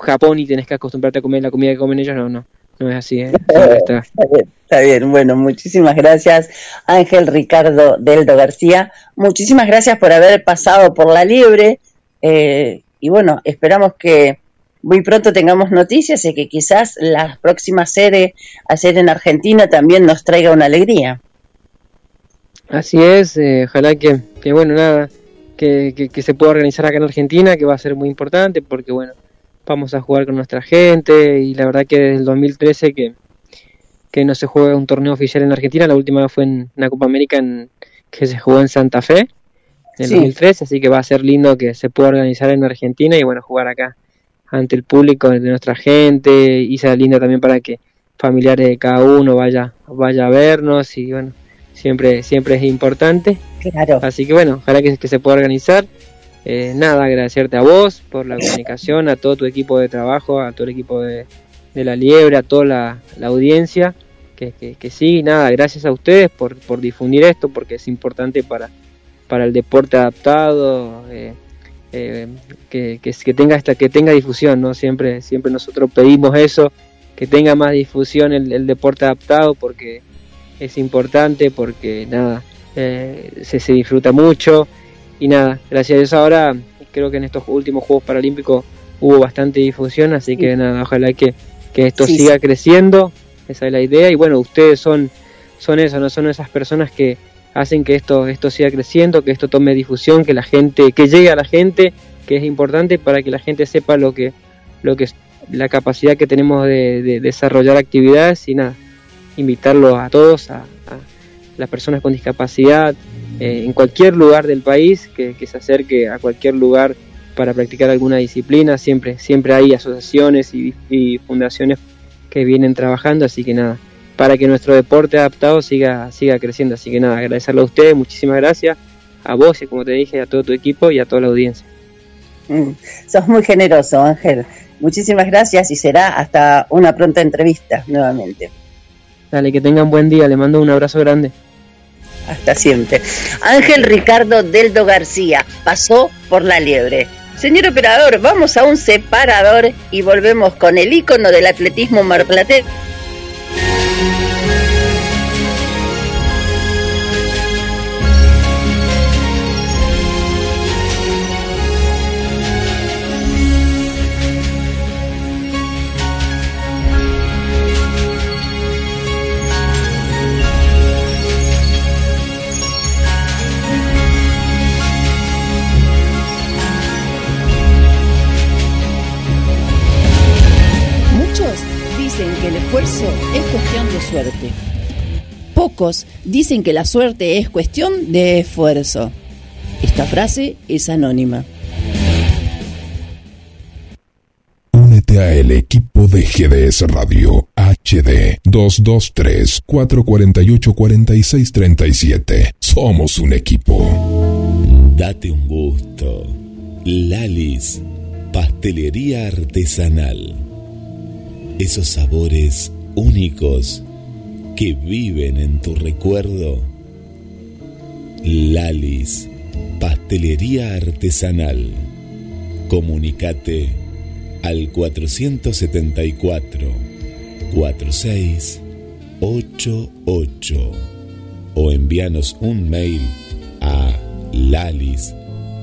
Japón y tenés que acostumbrarte a comer la comida que comen ellos, no, no, no es así. eh, está. Está bien, está bien. Bueno, muchísimas gracias, Ángel Ricardo Deldo García. Muchísimas gracias por haber pasado por la liebre. eh, y bueno, esperamos que muy pronto tengamos noticias y que quizás la próxima sede a ser en Argentina también nos traiga una alegría. Así es, eh, ojalá que, que, bueno, nada, que, que, que se pueda organizar acá en Argentina, que va a ser muy importante porque, bueno, vamos a jugar con nuestra gente y la verdad que desde el 2013 que, que no se juega un torneo oficial en Argentina, la última fue en una Copa América en, que se jugó en Santa Fe en el Sí. 2013, así que va a ser lindo que se pueda organizar en Argentina y, bueno, jugar acá ante el público de nuestra gente y será lindo también para que familiares de cada uno vaya, vaya a vernos y, bueno, siempre, siempre es importante. Claro. Así que bueno, ojalá que, que se pueda organizar. Eh, nada, agradecerte a vos por la comunicación, a todo tu equipo de trabajo, a todo el equipo de, la Liebre, a toda la, audiencia que, que, que. Y nada, gracias a ustedes por, por difundir esto, porque es importante para, para el deporte adaptado, eh, eh, que, que, que tenga esta, que tenga difusión, ¿no? Siempre, siempre nosotros pedimos eso, que tenga más difusión el, el deporte adaptado, porque es importante, porque nada, eh, se, se disfruta mucho y nada, gracias a Dios ahora creo que en estos últimos Juegos Paralímpicos hubo bastante difusión, así que nada, ojalá que, que esto Sí, siga sí. creciendo, esa es la idea y bueno, ustedes son, son eso, no son esas personas que hacen que esto, esto siga creciendo, que esto tome difusión, que la gente, que llegue a la gente, que es importante para que la gente sepa lo que, lo que es la capacidad que tenemos de, de desarrollar actividades y nada, invitarlos a todos, a, a las personas con discapacidad, eh, en cualquier lugar del país, que, que se acerque a cualquier lugar para practicar alguna disciplina. Siempre, siempre hay asociaciones y, y fundaciones que vienen trabajando, así que nada, para que nuestro deporte adaptado siga, siga creciendo. Así que nada, agradecerle a ustedes, muchísimas gracias, a vos y como te dije, a todo tu equipo y a toda la audiencia. Mm, sos muy generoso, Ángel. Muchísimas gracias y será hasta una pronta entrevista nuevamente. Dale, que tengan buen día, le mando un abrazo grande. Hasta siempre. Ángel Ricardo Deldo García pasó por la liebre. Señor operador, vamos a un separador y volvemos con el ícono del atletismo marplatense. Pocos dicen que la suerte es cuestión de esfuerzo. Esta frase es anónima. Únete a el equipo de GDS Radio HD 223 448 4637. Somos un equipo. Date un gusto. Lalis, pastelería artesanal. Esos sabores únicos que viven en tu recuerdo. Lalis, pastelería artesanal. Comunicate al 474 4688 o envíanos un mail a lalis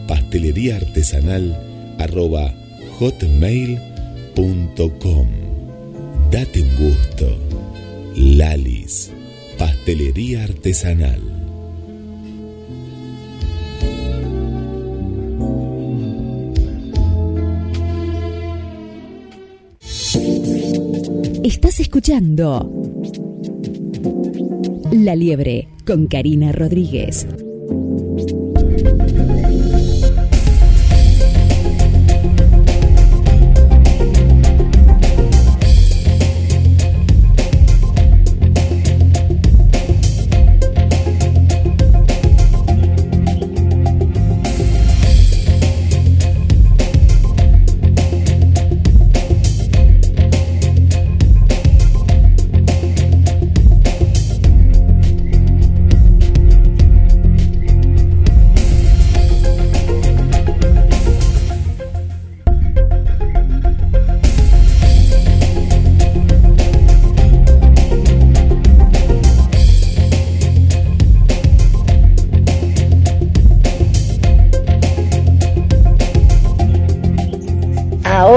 pastelería artesanal arroba hotmail.com Date un gusto. Lalis, pastelería artesanal. Estás escuchando La Liebre con Karina Rodríguez.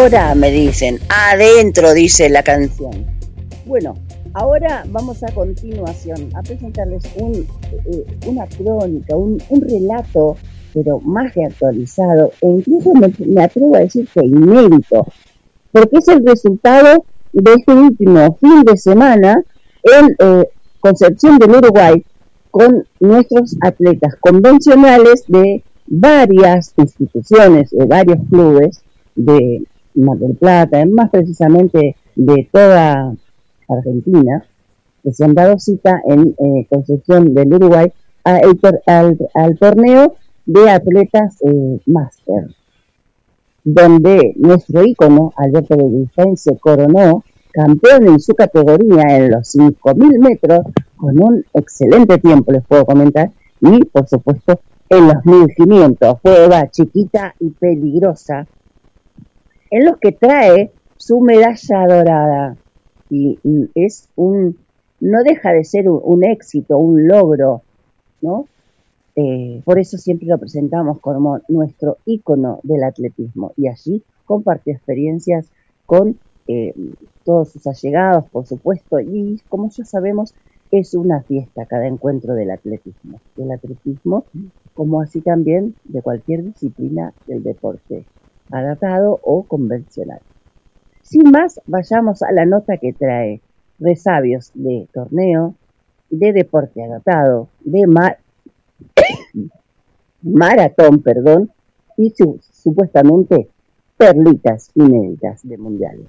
Ahora me dicen, adentro dice la canción. Bueno, ahora vamos a continuación a presentarles un, eh, una crónica, un, relato, pero más que actualizado, e incluso me, me atrevo a decir que inédito, porque es el resultado de este último fin de semana en eh, Concepción del Uruguay con nuestros atletas convencionales de varias instituciones, de varios clubes de Mar del Plata, más precisamente de toda Argentina, que se han dado cita en eh, Concepción del Uruguay al, torneo de atletas eh, máster, donde nuestro ícono, Alberto Belistain, se coronó campeón en su categoría en los 5.000 metros con un excelente tiempo, les puedo comentar, y por supuesto en los 1.500, prueba chiquita y peligrosa, en los que trae su medalla dorada. Y, es un no deja de ser un, un éxito, un logro, ¿no? Eh, por eso siempre lo presentamos como nuestro ícono del atletismo. Y allí compartió experiencias con eh, todos sus allegados, por supuesto, y como ya sabemos, es una fiesta cada encuentro del atletismo, del atletismo, como así también de cualquier disciplina del deporte adaptado o convencional. Sin más, vayamos a la nota que trae resabios de torneo, de deporte adaptado, de ma- maratón, perdón, y su- supuestamente perlitas inéditas de mundiales.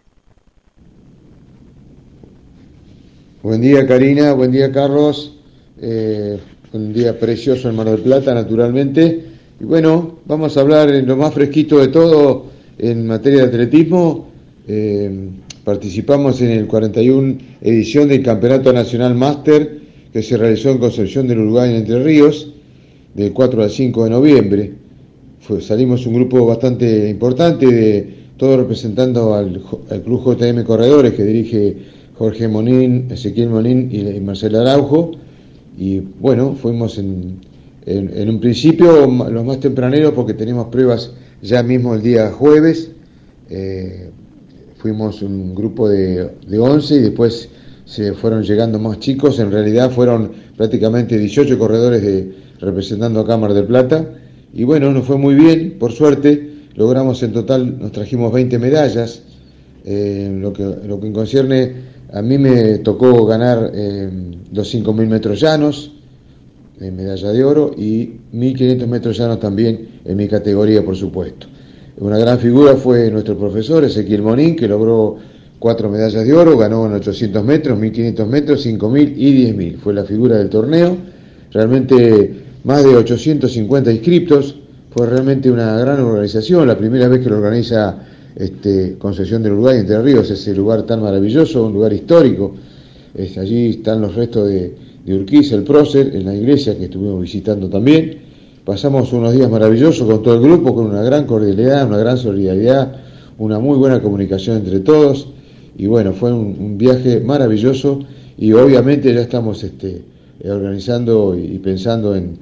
Buen día Karina, buen día Carlos, Eh, un día precioso en Mar del Plata naturalmente. Y bueno, vamos a hablar en lo más fresquito de todo en materia de atletismo. Eh, participamos en el 41 edición del Campeonato Nacional Máster que se realizó en Concepción del Uruguay en Entre Ríos del 4 al 5 de noviembre. Salimos un grupo bastante importante de todos representando al, al Club JM Corredores que dirige Jorge Monín, Ezequiel Monín y, y Marcelo Araujo. Y bueno, fuimos en, en- un principio los más tempraneros porque tenemos pruebas ya mismo el día jueves. Eh, fuimos un grupo de, de 11 y después se fueron llegando más chicos. En realidad fueron prácticamente 18 corredores de, representando a Cámara del Plata. Y bueno, nos fue muy bien, por suerte. Logramos en total, nos trajimos 20 medallas. Eh, lo, que, lo que concierne, a mí me tocó ganar eh, los 5.000 metros llanos, en medalla de oro y 1500 metros llanos también en mi categoría, por supuesto. Una gran figura fue nuestro profesor Ezequiel Monín, que logró cuatro medallas de oro, ganó en 800 metros, 1500 metros, 5000 y 10000. Fue la figura del torneo. Realmente más de 850 inscriptos. Fue realmente una gran organización, la primera vez que lo organiza este, Concesión del Uruguay, Entre Ríos, ese lugar tan maravilloso, un lugar histórico. Allí están los restos de, de Urquiza, el prócer, en la iglesia que estuvimos visitando también. Pasamos unos días maravillosos con todo el grupo, con una gran cordialidad, una gran solidaridad, una muy buena comunicación entre todos. Y bueno, fue un, viaje maravilloso y obviamente ya estamos este, organizando y pensando en,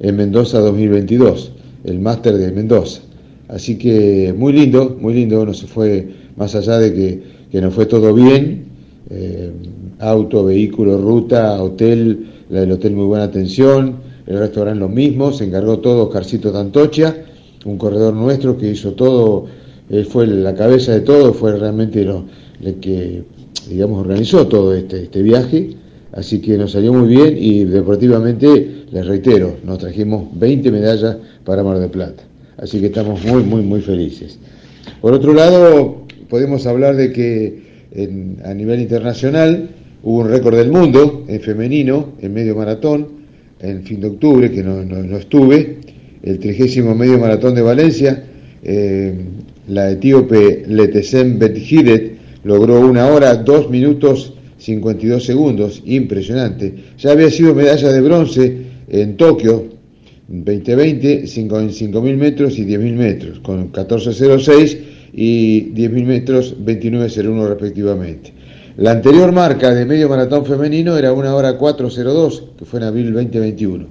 en Mendoza 2022, el máster de Mendoza. Así que muy lindo, muy lindo, no se fue más allá de que, que nos fue todo bien, eh, auto, vehículo, ruta, hotel, la del hotel muy buena atención, el restaurante lo mismo, se encargó todo Oscarcito Tantocha, un corredor nuestro que hizo todo, él fue la cabeza de todo, fue realmente lo, el que, digamos, organizó todo este, este viaje, así que nos salió muy bien y deportivamente, les reitero, nos trajimos 20 medallas para Mar del Plata, así que estamos muy, muy, muy felices. Por otro lado, podemos hablar de que en- a nivel internacional hubo un récord del mundo en femenino, en medio maratón, en fin de octubre, que no, no- no estuve, el trigésimo medio maratón de Valencia, eh, la etíope Letesem Bethiret logró una hora, dos minutos 52 segundos, impresionante. Ya había sido medalla de bronce en Tokio, 2020, 5 en 5.000 metros y 10.000 metros, con 14.06 y 10.000 metros 29.01 respectivamente. La anterior marca de medio maratón femenino era una hora 4.02, que fue en abril 2021.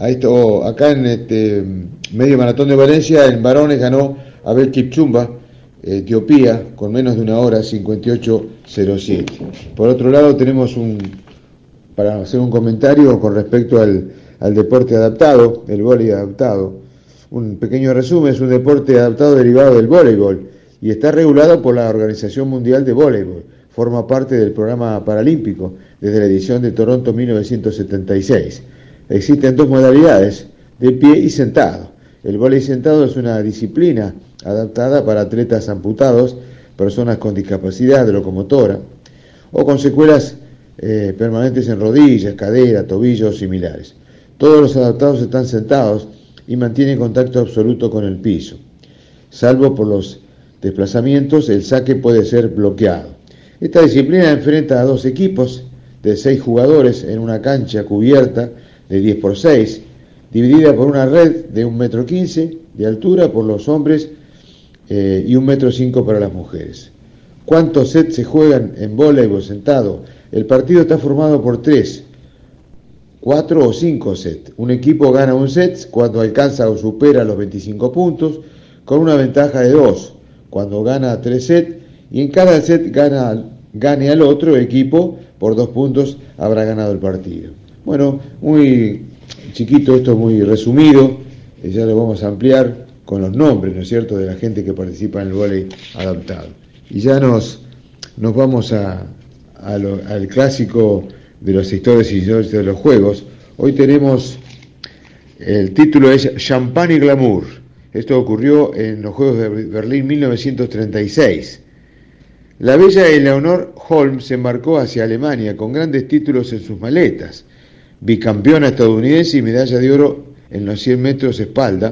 A esto, acá en este medio maratón de Valencia, en varones ganó Abel Kipchumba, Etiopía, con menos de una hora 58.07. Por otro lado, tenemos un, para hacer un comentario con respecto al, al deporte adaptado, el vóley adaptado. Un pequeño resumen, es un deporte adaptado derivado del voleibol y está regulado por la Organización Mundial de Voleibol. Forma parte del programa paralímpico desde la edición de Toronto 1976. Existen dos modalidades, de pie y sentado. El vóley sentado es una disciplina adaptada para atletas amputados, personas con discapacidad de locomotora o con secuelas eh, permanentes en rodillas, cadera, tobillos similares. Todos los adaptados están sentados y mantienen contacto absoluto con el piso. Salvo por los desplazamientos, el saque puede ser bloqueado. Esta disciplina enfrenta a dos equipos de seis jugadores en una cancha cubierta de 10 por 6, dividida por una red de 1,15 metro de altura por los hombres eh, y 1,5 metro cinco para las mujeres. ¿Cuántos sets se juegan en voleibol sentado? El partido está formado por tres, cuatro o cinco sets. Un equipo gana un set cuando alcanza o supera los 25 puntos, con una ventaja de dos cuando gana tres sets, y en cada set gana, gane al otro equipo por dos puntos, habrá ganado el partido. Bueno, muy chiquito esto, muy resumido, eh, ya lo vamos a ampliar con los nombres, ¿no es cierto?, de la gente que participa en el vóley adaptado. Y ya nos, nos vamos a, a lo- al clásico de los historias y de los juegos. Hoy tenemos, el título es Champagne y Glamour. Esto ocurrió en los Juegos de Berlín 1936. La bella Eleanor Holmes se embarcó hacia Alemania con grandes títulos en sus maletas, bicampeona estadounidense y medalla de oro en los 100 metros espalda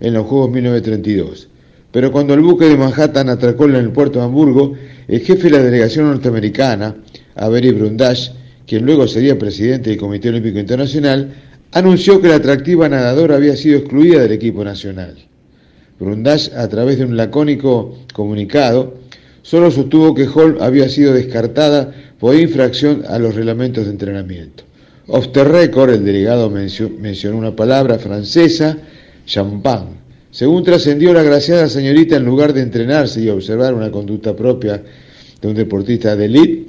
en los Juegos 1932. Pero cuando el buque de Manhattan atracó en el puerto de Hamburgo, el jefe de la delegación norteamericana, Avery Brundage, quien luego sería presidente del Comité Olímpico Internacional, anunció que la atractiva nadadora había sido excluida del equipo nacional. Brundage, a través de un lacónico comunicado, solo sostuvo que Holm había sido descartada por infracción a los reglamentos de entrenamiento. Off the record, el delegado mencio- mencionó una palabra francesa, champagne. Según trascendió la graciada señorita, en lugar de entrenarse y observar una conducta propia de un deportista de élite,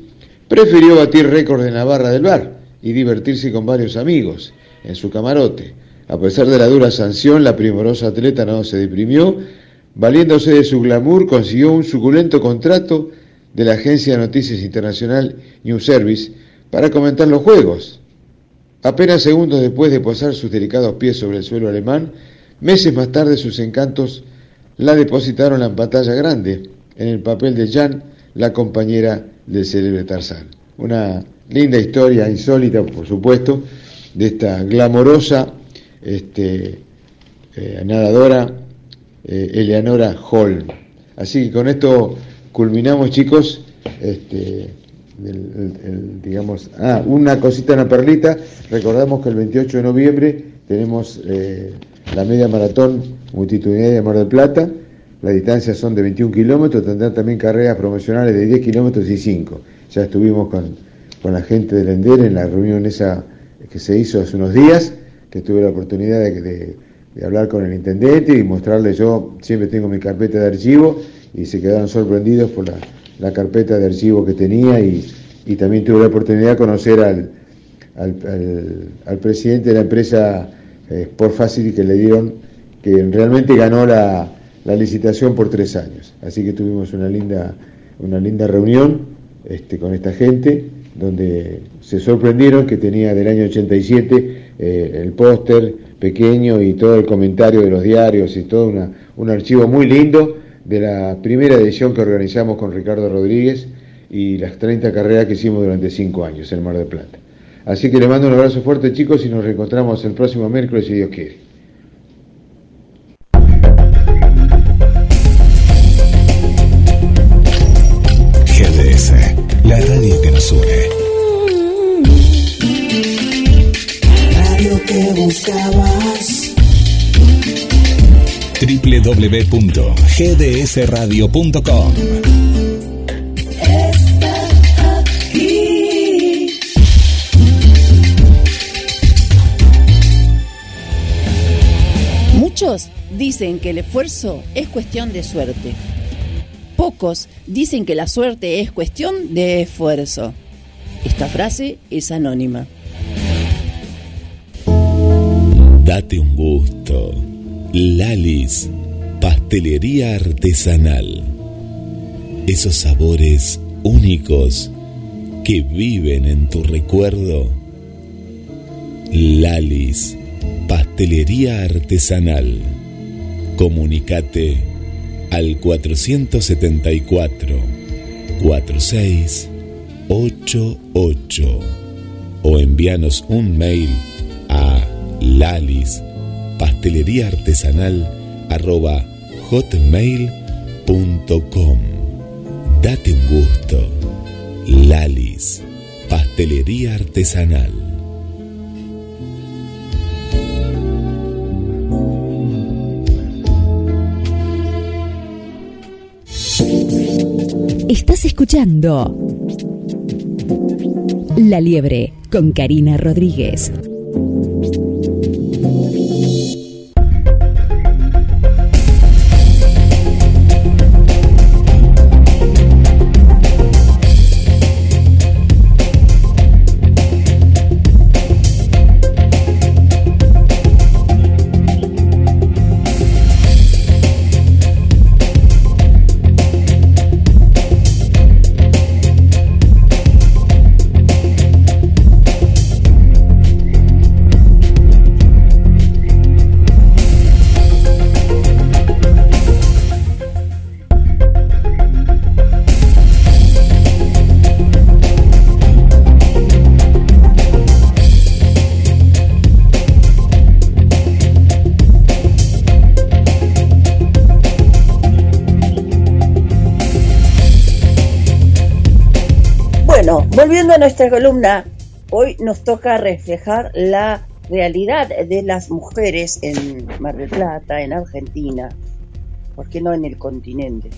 prefirió batir récord en la barra del bar y divertirse con varios amigos en su camarote. A pesar de la dura sanción, la primorosa atleta no se deprimió, valiéndose de su glamour, consiguió un suculento contrato de la agencia de noticias internacional News Service para comentar los juegos. Apenas segundos después de posar sus delicados pies sobre el suelo alemán, meses más tarde sus encantos la depositaron en pantalla grande, en el papel de Jan, la compañera del célebre Tarzán. Una linda historia, insólita por supuesto, de esta glamorosa este, eh, nadadora eh, Eleanora Holm. Así que con esto culminamos chicos, este, digamos, ah, una cosita, una perlita, recordamos que el 28 de noviembre tenemos eh, la media maratón multitudinaria de Mar del Plata, las distancias son de 21 kilómetros, tendrán también carreras promocionales de 10 kilómetros y 5. Ya estuvimos con, con la gente del Ender en la reunión esa que se hizo hace unos días, que tuve la oportunidad de, de- de hablar con el intendente y mostrarle yo, siempre tengo mi carpeta de archivo, y se quedaron sorprendidos por la, la carpeta de archivo que tenía y, y también tuve la oportunidad de conocer al, al, al- presidente de la empresa eh, Sport Facility que le dieron, que realmente ganó la, la licitación por tres años. Así que tuvimos una linda, una linda reunión este, con esta gente, donde se sorprendieron que tenía del año 87 eh, el póster pequeño y todo el comentario de los diarios y todo una, un archivo muy lindo de la primera edición que organizamos con Ricardo Rodríguez y las 30 carreras que hicimos durante 5 años en Mar del Plata. Así que le mando un abrazo fuerte chicos y nos reencontramos el próximo miércoles si Dios quiere. www.gdsradio.com. Muchos dicen que el esfuerzo es cuestión de suerte. Pocos dicen que la suerte es cuestión de esfuerzo. Esta frase es anónima. Date un gusto. Lalis, pastelería artesanal. Esos sabores únicos que viven en tu recuerdo. Lalis, pastelería artesanal. Comunicate al 474 4688 o envíanos un mail a lalis pastelería artesanal arroba hotmail.com Date un gusto. Lalis, pastelería artesanal. Estás escuchando La Liebre con Karina Rodríguez. Volviendo a nuestra columna, hoy nos toca reflejar la realidad de las mujeres en Mar del Plata, en Argentina, ¿por qué no en el continente?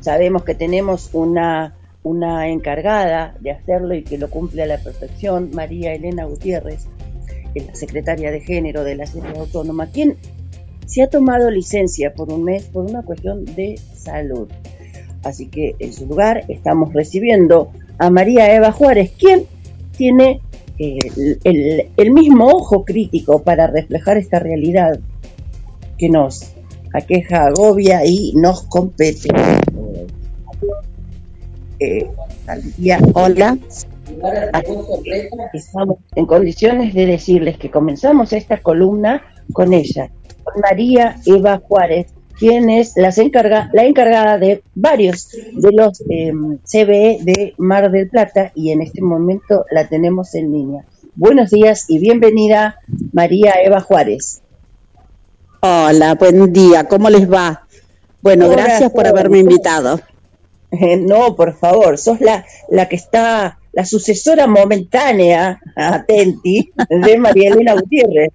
Sabemos que tenemos una, una encargada de hacerlo y que lo cumple a la perfección, María Elena Gutiérrez, la secretaria de género de la Ciudad Autónoma, quien se ha tomado licencia por un mes por una cuestión de salud. Así que en su lugar estamos recibiendo a María Eva Juárez, quien tiene eh, el, mismo ojo crítico para reflejar esta realidad que nos aqueja, agobia y nos compete. Eh, hola. Estamos en condiciones de decirles que comenzamos esta columna con ella, con María Eva Juárez, quien es las encarga, la encargada de varios de los eh, CBE de Mar del Plata y en este momento la tenemos en línea. Buenos días y bienvenida María Eva Juárez. Hola, buen día, ¿cómo les va? Bueno, Hola, gracias por haberme invitado. Eh, no, por favor, sos la, la que está, la sucesora momentánea, atenti, de María Elena Gutiérrez.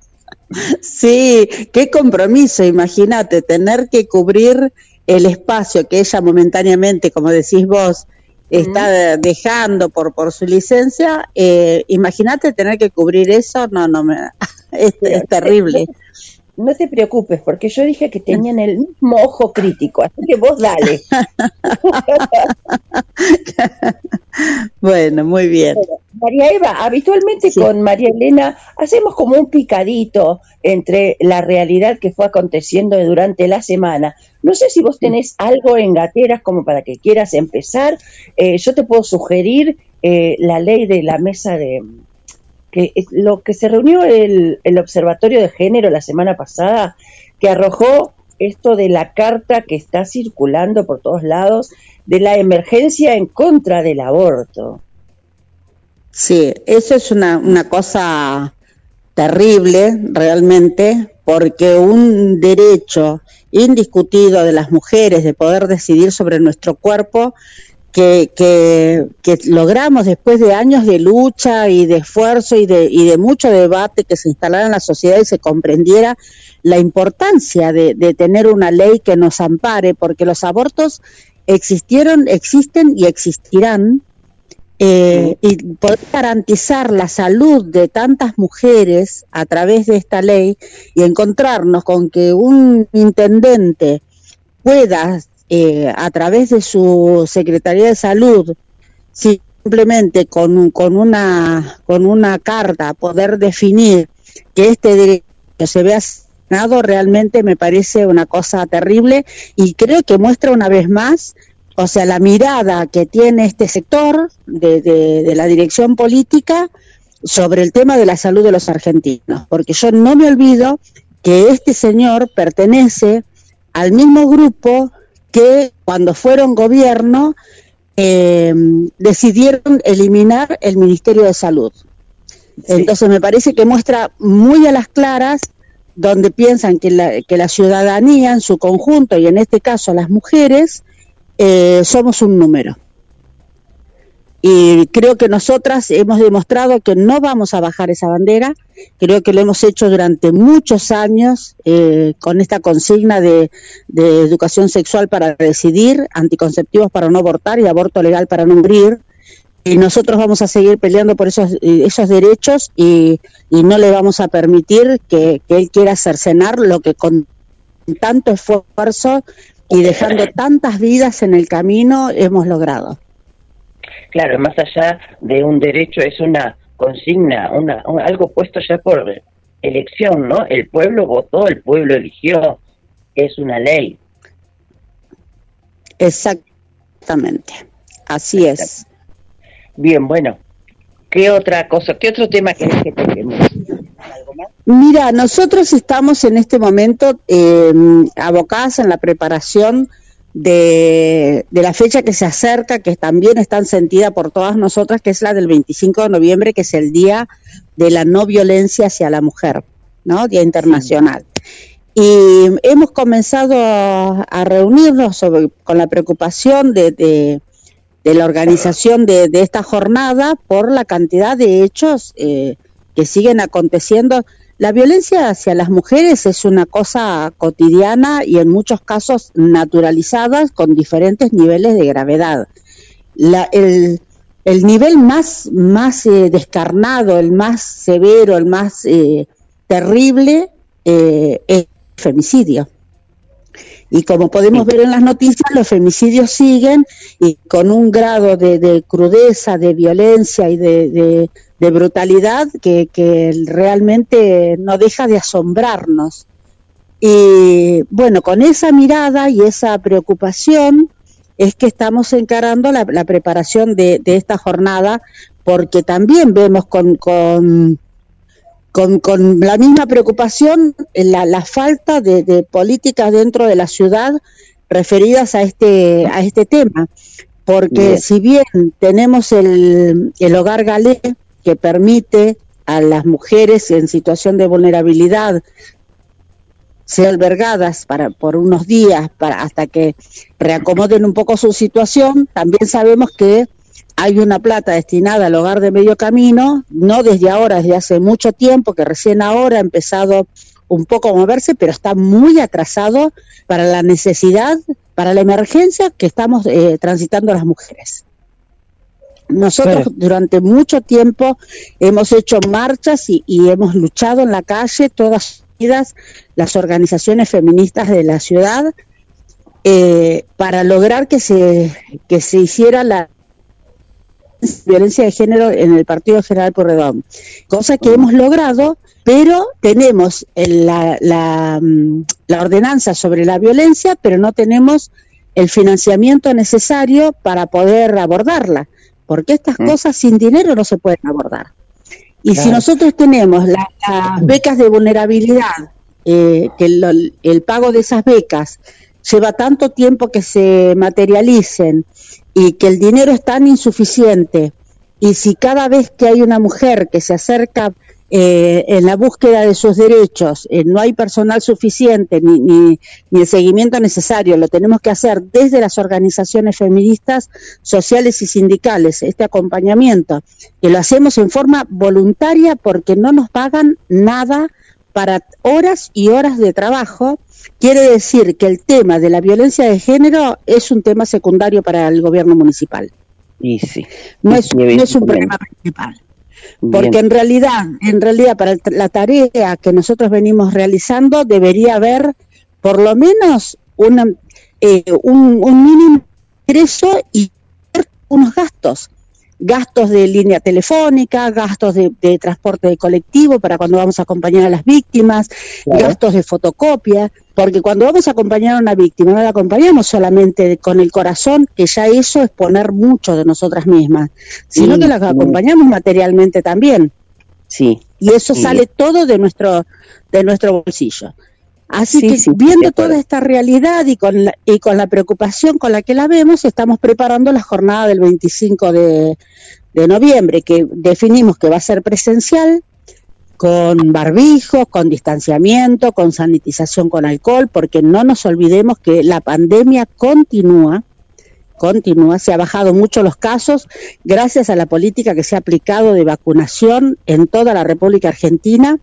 Sí, qué compromiso, imagínate, tener que cubrir el espacio que ella momentáneamente, como decís vos, está dejando por, por su licencia. Eh, imagínate tener que cubrir eso, no, no, me, es, es terrible. No te preocupes, porque yo dije que tenían el mismo ojo crítico, así que vos dale. Bueno, muy bien. María Eva, habitualmente con María Elena hacemos como un picadito entre la realidad que fue aconteciendo durante la semana. No sé si vos tenés algo en gateras como para que quieras empezar. Eh, yo te puedo sugerir eh, la ley de la mesa de que es lo que se reunió el, el Observatorio de Género la semana pasada, que arrojó esto de la carta que está circulando por todos lados de la emergencia en contra del aborto. Sí, eso es una, una cosa terrible realmente, porque un derecho indiscutido de las mujeres de poder decidir sobre nuestro cuerpo, que, logramos después de años de lucha y de esfuerzo y de, y de mucho debate que se instalara en la sociedad y se comprendiera la importancia de, de tener una ley que nos ampare, porque los abortos existieron, existen y existirán, eh, y poder garantizar la salud de tantas mujeres a través de esta ley y encontrarnos con que un intendente pueda, eh, a través de su Secretaría de Salud, simplemente con, con, una, con una carta, poder definir que este derecho se vea asignado, realmente me parece una cosa terrible y creo que muestra una vez más o sea, la mirada que tiene este sector de- de la dirección política sobre el tema de la salud de los argentinos, porque yo no me olvido que este señor pertenece al mismo grupo que cuando fueron gobierno eh, decidieron eliminar el Ministerio de Salud. Entonces me parece que muestra muy a las claras donde piensan que la, que la ciudadanía en su conjunto, y en este caso las mujeres, eh, somos un número. Y creo que nosotras hemos demostrado que no vamos a bajar esa bandera. Creo que lo hemos hecho durante muchos años eh, con esta consigna de, educación sexual para decidir, anticonceptivos para no abortar y aborto legal para no morir. Y nosotros vamos a seguir peleando por esos, eh, derechos y, y no le vamos a permitir que, que él quiera cercenar lo que con tanto esfuerzo y dejando tantas vidas en el camino hemos logrado. Claro, más allá de un derecho es una consigna, una, un- algo puesto ya por elección, ¿no? El pueblo votó, el pueblo eligió, es una ley. Exactamente, así es. Bien, bueno, ¿qué otra cosa, qué otro tema querés que toquemos? Mira, nosotros estamos en este momento eh, abocadas en la preparación de, de la fecha que se acerca, que también está sentida por todas nosotras, que es la del 25 de noviembre, que es el Día de la No Violencia hacia la Mujer, ¿no? Día Internacional. Y hemos comenzado a, reunirnos sobre- con la preocupación de, de- de la organización de, de esta jornada por la cantidad de hechos eh, que siguen aconteciendo. La violencia hacia las mujeres es una cosa cotidiana y en muchos casos naturalizada con diferentes niveles de gravedad. La- el, el nivel más, más eh, descarnado, el más severo, el más eh, terrible eh, es el femicidio. Y como podemos ver en las noticias, los femicidios siguen y con un grado de, de crudeza, de violencia y de, de- de brutalidad que, que realmente no deja de asombrarnos. Y bueno, con esa mirada y esa preocupación es que estamos encarando la, la preparación de, de esta jornada porque también vemos con, con, con, con la misma preocupación la, la falta de, de políticas dentro de la ciudad referidas a este, a este tema. Porque Bien. si bien tenemos el, el hogar galé que permite a las mujeres en situación de vulnerabilidad ser albergadas para por unos días para hasta que reacomoden un poco su situación, también sabemos que hay una plata destinada al hogar de medio camino, no desde ahora, desde hace mucho tiempo, que recién ahora ha empezado un poco a moverse, pero está muy atrasado para la necesidad, para la emergencia que estamos eh, transitando las mujeres. Nosotros durante mucho tiempo hemos hecho marchas y, y hemos luchado en la calle, todas unidas, las organizaciones feministas de la ciudad, eh, para lograr que se, que se hiciera la violencia de género en el Partido General Porredón, cosa que hemos logrado, pero tenemos el- la, la, mm, la ordenanza sobre la violencia, pero no tenemos el financiamiento necesario para poder abordarla, porque estas cosas sin dinero no se pueden abordar. Y si nosotros tenemos la- las becas de vulnerabilidad, eh, que lo- el pago de esas becas lleva tanto tiempo que se materialicen y que el dinero es tan insuficiente, y si cada vez que hay una mujer que se acerca eh, en la búsqueda de sus derechos, eh, no hay personal suficiente ni, ni, ni el seguimiento necesario, lo tenemos que hacer desde las organizaciones feministas, sociales y sindicales, este acompañamiento, que lo hacemos en forma voluntaria porque no nos pagan nada para horas y horas de trabajo, quiere decir que el tema de la violencia de género es un tema secundario para el gobierno municipal. Y sí. No es, sí, no es un problema principal. Porque Bien. en realidad, en realidad para la tarea que nosotros venimos realizando debería haber por lo menos una, eh, un, un mínimo ingreso y unos gastos. Gastos de línea telefónica, gastos de, de transporte de colectivo para cuando vamos a acompañar a las víctimas, Claro. gastos de fotocopia, porque cuando vamos a acompañar a una víctima no la acompañamos solamente con el corazón, que ya eso es poner mucho de nosotras mismas, sino Sí, que la sí. acompañamos materialmente también. Sí. Y eso Sí. sale todo de nuestro de nuestro bolsillo. Así Sí, que sí, viendo toda esta realidad y con la, y con la preocupación con la que la vemos, estamos preparando la jornada del 25 de, de noviembre, que definimos que va a ser presencial, con barbijos, con distanciamiento, con sanitización con alcohol, porque no nos olvidemos que la pandemia continúa, continúa, se ha bajado mucho los casos gracias a la política que se ha aplicado de vacunación en toda la República Argentina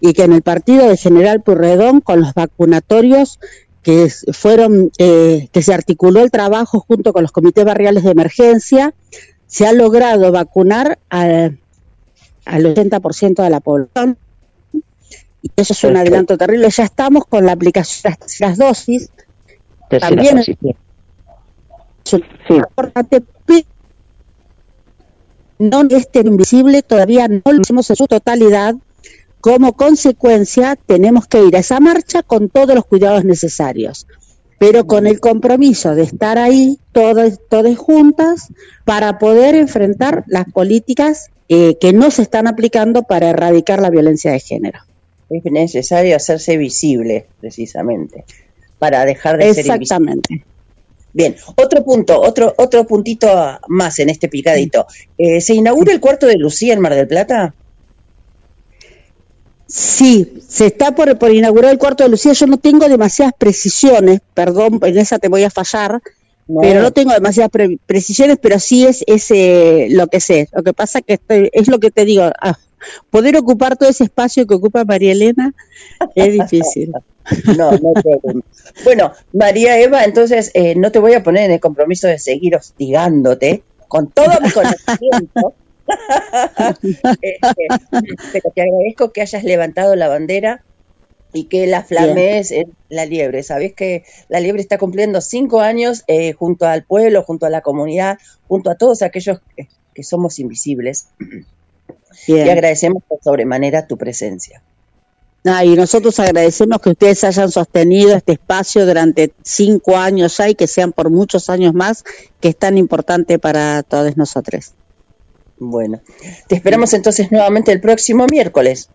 y que en el partido de General Purredón con los vacunatorios que fueron eh, que se articuló el trabajo junto con los comités barriales de emergencia se ha logrado vacunar a- al 80% de la población. Y eso es un adelanto terrible. Ya estamos con la aplicación de las terceras dosis. Tercera también dosis, es un- no este invisible todavía no lo hicimos en su totalidad. Como consecuencia, tenemos que ir a esa marcha con todos los cuidados necesarios, pero con el compromiso de estar ahí todas, todas juntas para poder enfrentar las políticas eh, que no se están aplicando para erradicar la violencia de género. Es necesario hacerse visible, precisamente, para dejar de ser invisible. Exactamente. Bien, otro punto, otro otro puntito más en este picadito. Eh, ¿Se inaugura el cuarto de Lucía en Mar del Plata? Sí, se está por, por inaugurar el cuarto de Lucía. Yo no tengo demasiadas precisiones, perdón, en esa te voy a fallar, No. pero no tengo demasiadas pre- precisiones, pero sí es, es eh, lo que sé. Lo que pasa que estoy, es lo que te digo, ah, poder ocupar todo ese espacio que ocupa María Elena es difícil. No, no problema. Bueno, María Eva, entonces eh, no te voy a poner en el compromiso de seguir hostigándote con todo mi conocimiento. Este, pero te agradezco que hayas levantado la bandera y que la flamees en la liebre. Sabés que la liebre está cumpliendo cinco años eh, junto al pueblo, junto a la comunidad, junto a todos aquellos que, que somos invisibles. Bien. Y agradecemos por sobremanera tu presencia. Ah, y nosotros agradecemos que ustedes hayan sostenido este espacio durante cinco años ya y que sean por muchos años más, que es tan importante para todos nosotros. Bueno, te esperamos entonces nuevamente el próximo miércoles.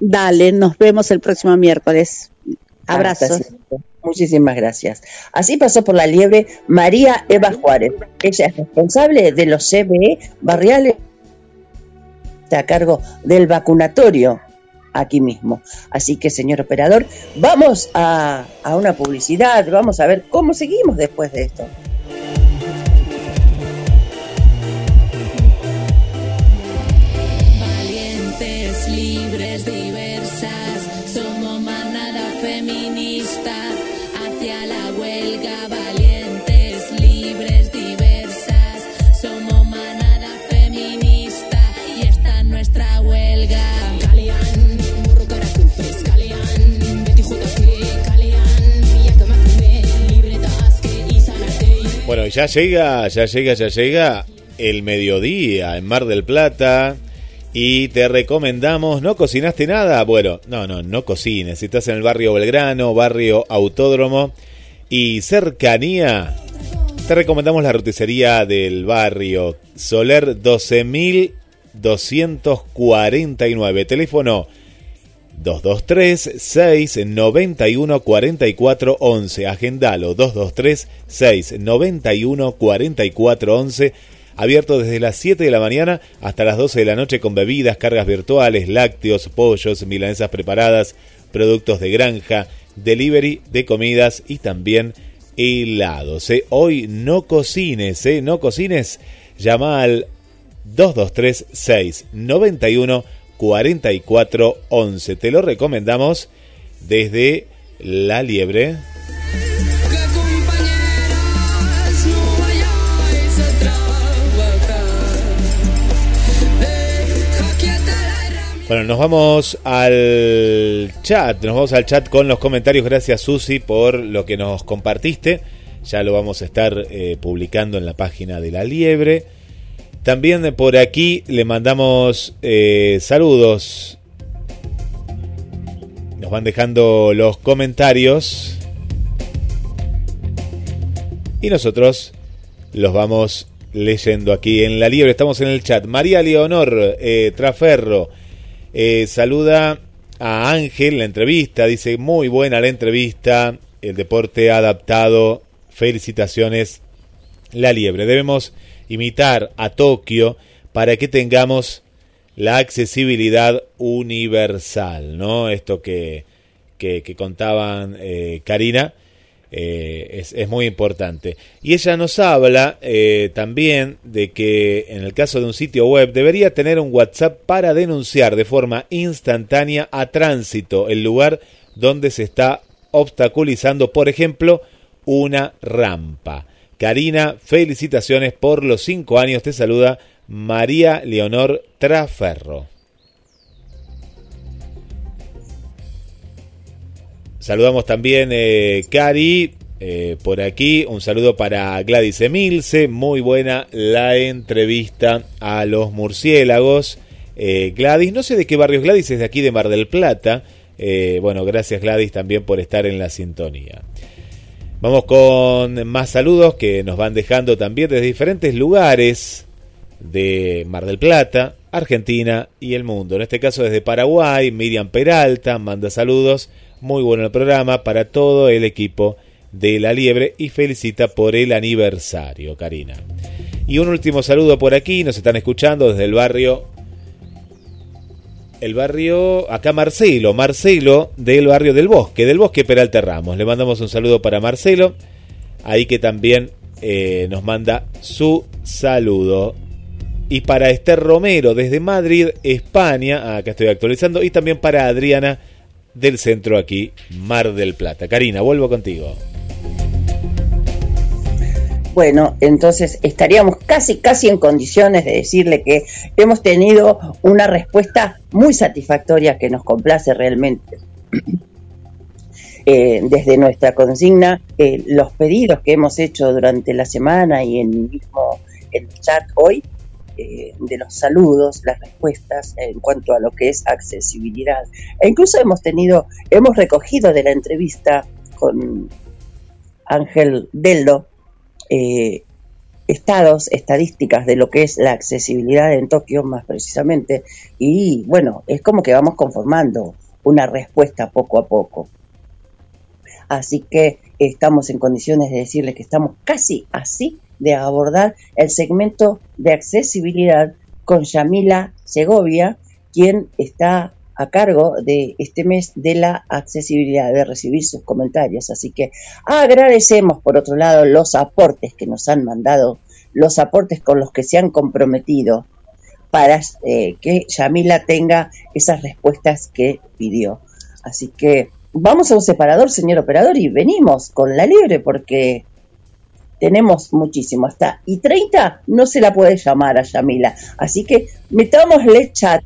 Dale, nos vemos el próximo miércoles. Abrazos. Muchísimas gracias. Así pasó por la liebre María Eva Juárez. Ella es responsable de los CBE barriales está a cargo del vacunatorio aquí mismo. Así que, señor operador, vamos a, a una publicidad, vamos a ver cómo seguimos después de esto. Bueno, ya llega, ya llega, ya llega el mediodía en Mar del Plata. Y te recomendamos, ¿no cocinaste nada? Bueno, no, no, no cocines. Si estás en el barrio Belgrano, barrio Autódromo y cercanía, te recomendamos la roticería del barrio Soler 12249. Teléfono 223-691-4411. Agendalo 223-691-4411. Abierto desde las 7 de la mañana hasta las 12 de la noche con bebidas, cargas virtuales, lácteos, pollos, milanesas preparadas, productos de granja, delivery de comidas y también helados. ¿eh? Hoy no cocines, ¿eh? no cocines. Llama al 223-691 4411. Te lo recomendamos desde La Liebre. Bueno, nos vamos al chat. Nos vamos al chat con los comentarios. Gracias, Susi, por lo que nos compartiste. Ya lo vamos a estar eh, publicando en la página de La Liebre. También por aquí le mandamos eh, saludos. Nos van dejando los comentarios. Y nosotros los vamos leyendo aquí en la liebre. Estamos en el chat. María Leonor eh, Traferro eh, saluda a Ángel la entrevista. Dice, muy buena la entrevista. El deporte adaptado. Felicitaciones. La liebre. Debemos imitar a Tokio para que tengamos la accesibilidad universal, ¿no? Esto que, que, contaban eh, Karina. Eh, es, es muy importante. Y ella nos habla eh, también de que en el caso de un sitio web debería tener un WhatsApp para denunciar de forma instantánea a tránsito el lugar donde se está obstaculizando, por ejemplo, una rampa. Karina, felicitaciones por los cinco años. Te saluda María Leonor Traferro. Saludamos también eh, Cari eh, por aquí. Un saludo para Gladys Emilce. Muy buena la entrevista a los murciélagos. Eh, Gladys, no sé de qué barrio Gladys, es de aquí de Mar del Plata. Bueno, gracias Gladys también por estar en la sintonía. Vamos con más saludos que nos van dejando también desde diferentes lugares de Mar del Plata, Argentina y el mundo. En este caso desde Paraguay, Miriam Peralta manda saludos. Muy bueno el programa para todo el equipo de La Liebre y felicita por el aniversario, Karina. Y un último saludo por aquí, nos están escuchando desde el barrio el barrio, acá Marcelo, Marcelo del barrio del Bosque, del Bosque Peralta Ramos. Le mandamos un saludo para Marcelo, ahí que también eh, nos manda su saludo. Y para Esther Romero desde Madrid, España, acá estoy actualizando, y también para Adriana del centro aquí, Mar del Plata. Karina, vuelvo contigo. Bueno, entonces estaríamos casi, casi en condiciones de decirle que hemos tenido una respuesta muy satisfactoria que nos complace realmente. Eh, desde nuestra consigna, eh, los pedidos que hemos hecho durante la semana y en el mismo el chat hoy, eh, de los saludos, las respuestas en cuanto a lo que es accesibilidad. E incluso hemos tenido, hemos recogido de la entrevista con Ángel Dello, eh, estados, estadísticas de lo que es la accesibilidad en Tokio más precisamente, y bueno, es como que vamos conformando una respuesta poco a poco. Así que estamos en condiciones de decirles que estamos casi así de abordar el segmento de accesibilidad con Yamila Segovia, quien está a cargo de este mes de la accesibilidad, de recibir sus comentarios. Así que agradecemos, por otro lado, los aportes que nos han mandado, los aportes con los que se han comprometido para eh, que Yamila tenga esas respuestas que pidió. Así que vamos a un separador, señor operador, y venimos con la libre porque tenemos muchísimo. Hasta y 30 no se la puede llamar a Yamila. Así que metámosle chat,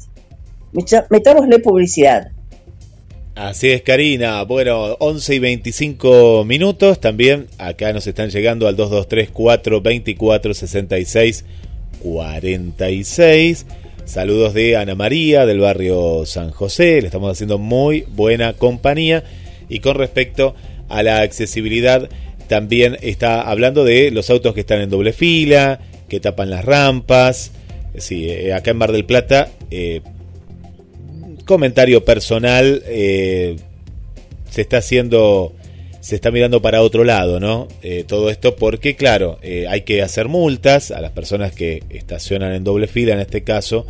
metámosle publicidad. Así es, Karina. Bueno, 11 y 25 minutos. También acá nos están llegando al 2234 24 66 46. Saludos de Ana María del barrio San José. Le estamos haciendo muy buena compañía. Y con respecto a la accesibilidad, también está hablando de los autos que están en doble fila, que tapan las rampas. Sí, eh, acá en Mar del Plata, eh, comentario personal, eh, se está haciendo, se está mirando para otro lado, ¿no? Eh, todo esto porque, claro, eh, hay que hacer multas a las personas que estacionan en doble fila, en este caso,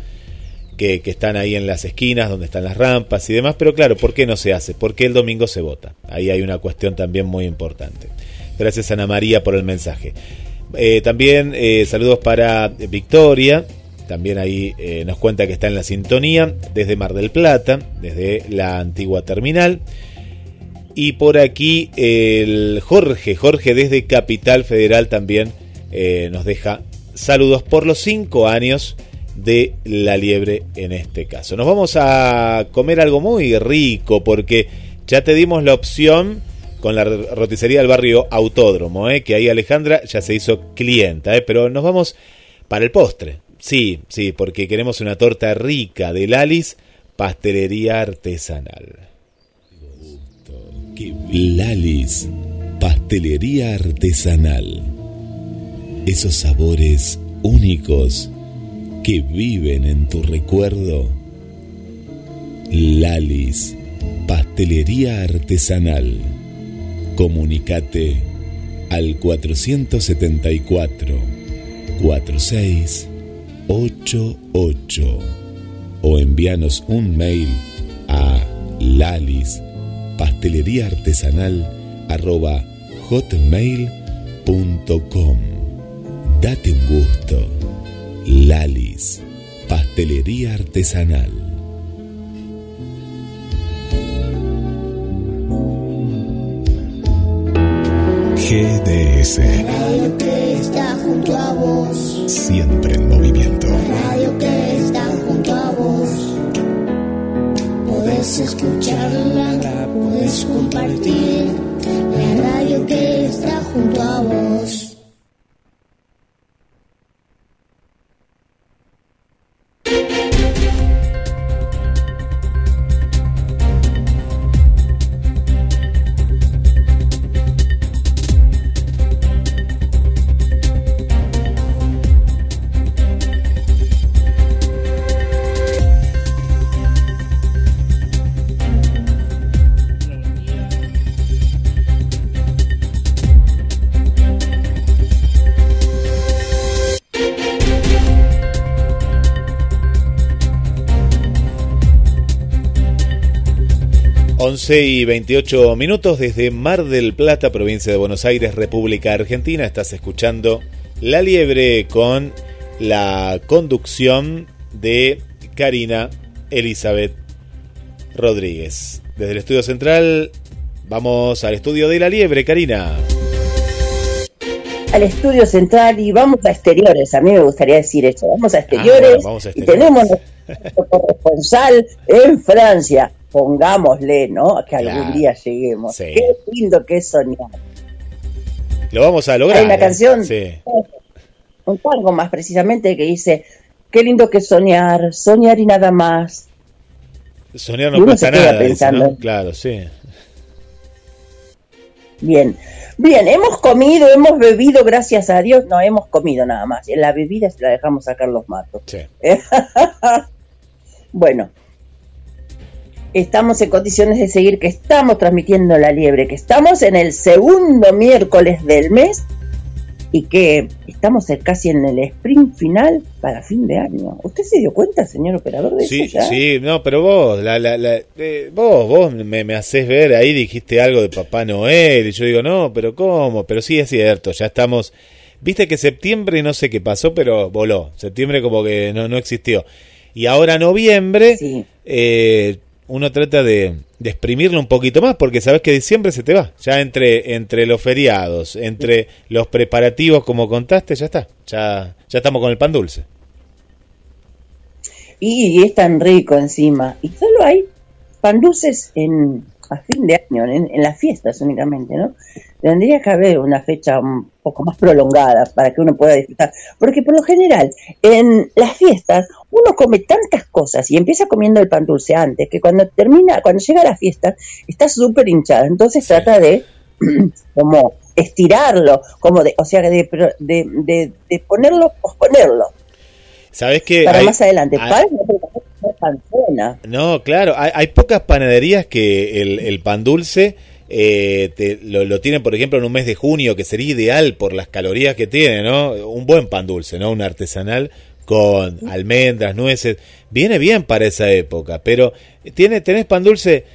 que, que están ahí en las esquinas donde están las rampas y demás, pero claro, ¿por qué no se hace? Porque el domingo se vota. Ahí hay una cuestión también muy importante. Gracias Ana María por el mensaje. También saludos para Victoria, también ahí eh, nos cuenta que está en la sintonía desde Mar del Plata, desde la antigua terminal. Y por aquí el Jorge, Jorge desde Capital Federal también eh, nos deja saludos por los cinco años de la liebre en este caso. Nos vamos a comer algo muy rico porque ya te dimos la opción con la roticería del barrio Autódromo, ¿eh? que ahí Alejandra ya se hizo clienta, ¿eh? pero nos vamos para el postre. Sí, sí, porque queremos una torta rica de Lalis, pastelería artesanal. Lalis, pastelería artesanal. Esos sabores únicos que viven en tu recuerdo. Lalis, pastelería artesanal. Comunicate al 474 4688 o envíanos un mail a lalis pastelería artesanal Date un gusto. Lalis, pastelería artesanal. GDS, Radio que está junto a vos. siempre en movimiento. Radio que está junto a vos. Podés escucharla, podés compartir. La radio que está junto a vos. Once y 28 minutos desde Mar del Plata, provincia de Buenos Aires, República Argentina. Estás escuchando La Liebre con la conducción de Karina Elizabeth Rodríguez. Desde el estudio central, vamos al estudio de La Liebre, Karina. Al estudio central y vamos a exteriores. A mí me gustaría decir eso. Vamos a exteriores, Ah, vamos a y exteriores. tenemos nuestro corresponsal en Francia. Pongámosle, ¿no? Que algún día lleguemos. Sí. Qué lindo que es soñar. Lo vamos a lograr. Hay una ¿eh? canción, Sí. un tango más precisamente, que dice: Qué lindo que es soñar, soñar y nada más. Soñar no cuesta nada. ¿no? Claro, sí. Bien. Bien, hemos comido, hemos bebido, gracias a Dios. No, hemos comido nada más. La bebida se la dejamos a Carlos Matos. Sí. bueno, estamos en condiciones de seguir, que estamos transmitiendo la liebre, que estamos en el segundo miércoles del mes y que estamos casi en el sprint final para fin de año. ¿Usted se dio cuenta, señor operador, de Sí, eso ya? sí, no, pero vos, la, la, la- eh, vos, vos me, me haces ver, ahí dijiste algo de Papá Noel, y yo digo, no, pero ¿cómo? Pero sí es cierto, ya estamos, viste que septiembre no sé qué pasó, pero voló, septiembre como que no, no existió. Y ahora noviembre, eh, uno trata de, de exprimirlo un poquito más, porque sabes que diciembre se te va, ya entre, entre los feriados, entre los preparativos como contaste, ya está, ya, ya estamos con el pan dulce. Y, es tan rico encima. Y solo hay pan dulces en, a fin de año, en, en las fiestas únicamente, ¿no? Tendría que haber una fecha un poco más prolongada para que uno pueda disfrutar. Porque por lo general, en las fiestas, uno come tantas cosas y empieza comiendo el pan dulce antes, que cuando termina, cuando llega la fiesta, está súper hinchado. Entonces trata de como estirarlo, como de, o sea, de, de, de, de ponerlo, posponerlo. ¿Sabes que para hay- más adelante. hay- Para pancena. No, claro, hay, hay pocas panaderías que el, el pan dulce eh, te- lo, lo tienen, por ejemplo, en un mes de junio, que sería ideal por las calorías que tiene, ¿no? Un buen pan dulce, ¿no? Un artesanal con almendras, nueces, viene bien para esa época, pero ¿tiene, ¿tenés pan dulce?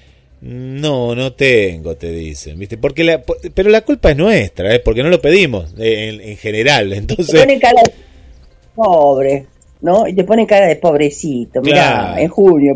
No, no tengo, te dicen, ¿viste? Porque la, pero la culpa es nuestra, ¿eh? Porque no lo pedimos eh, en, en general, entonces... pobre, ¿no? Y te ponen cara de pobrecito. Mirá, Claro. en junio.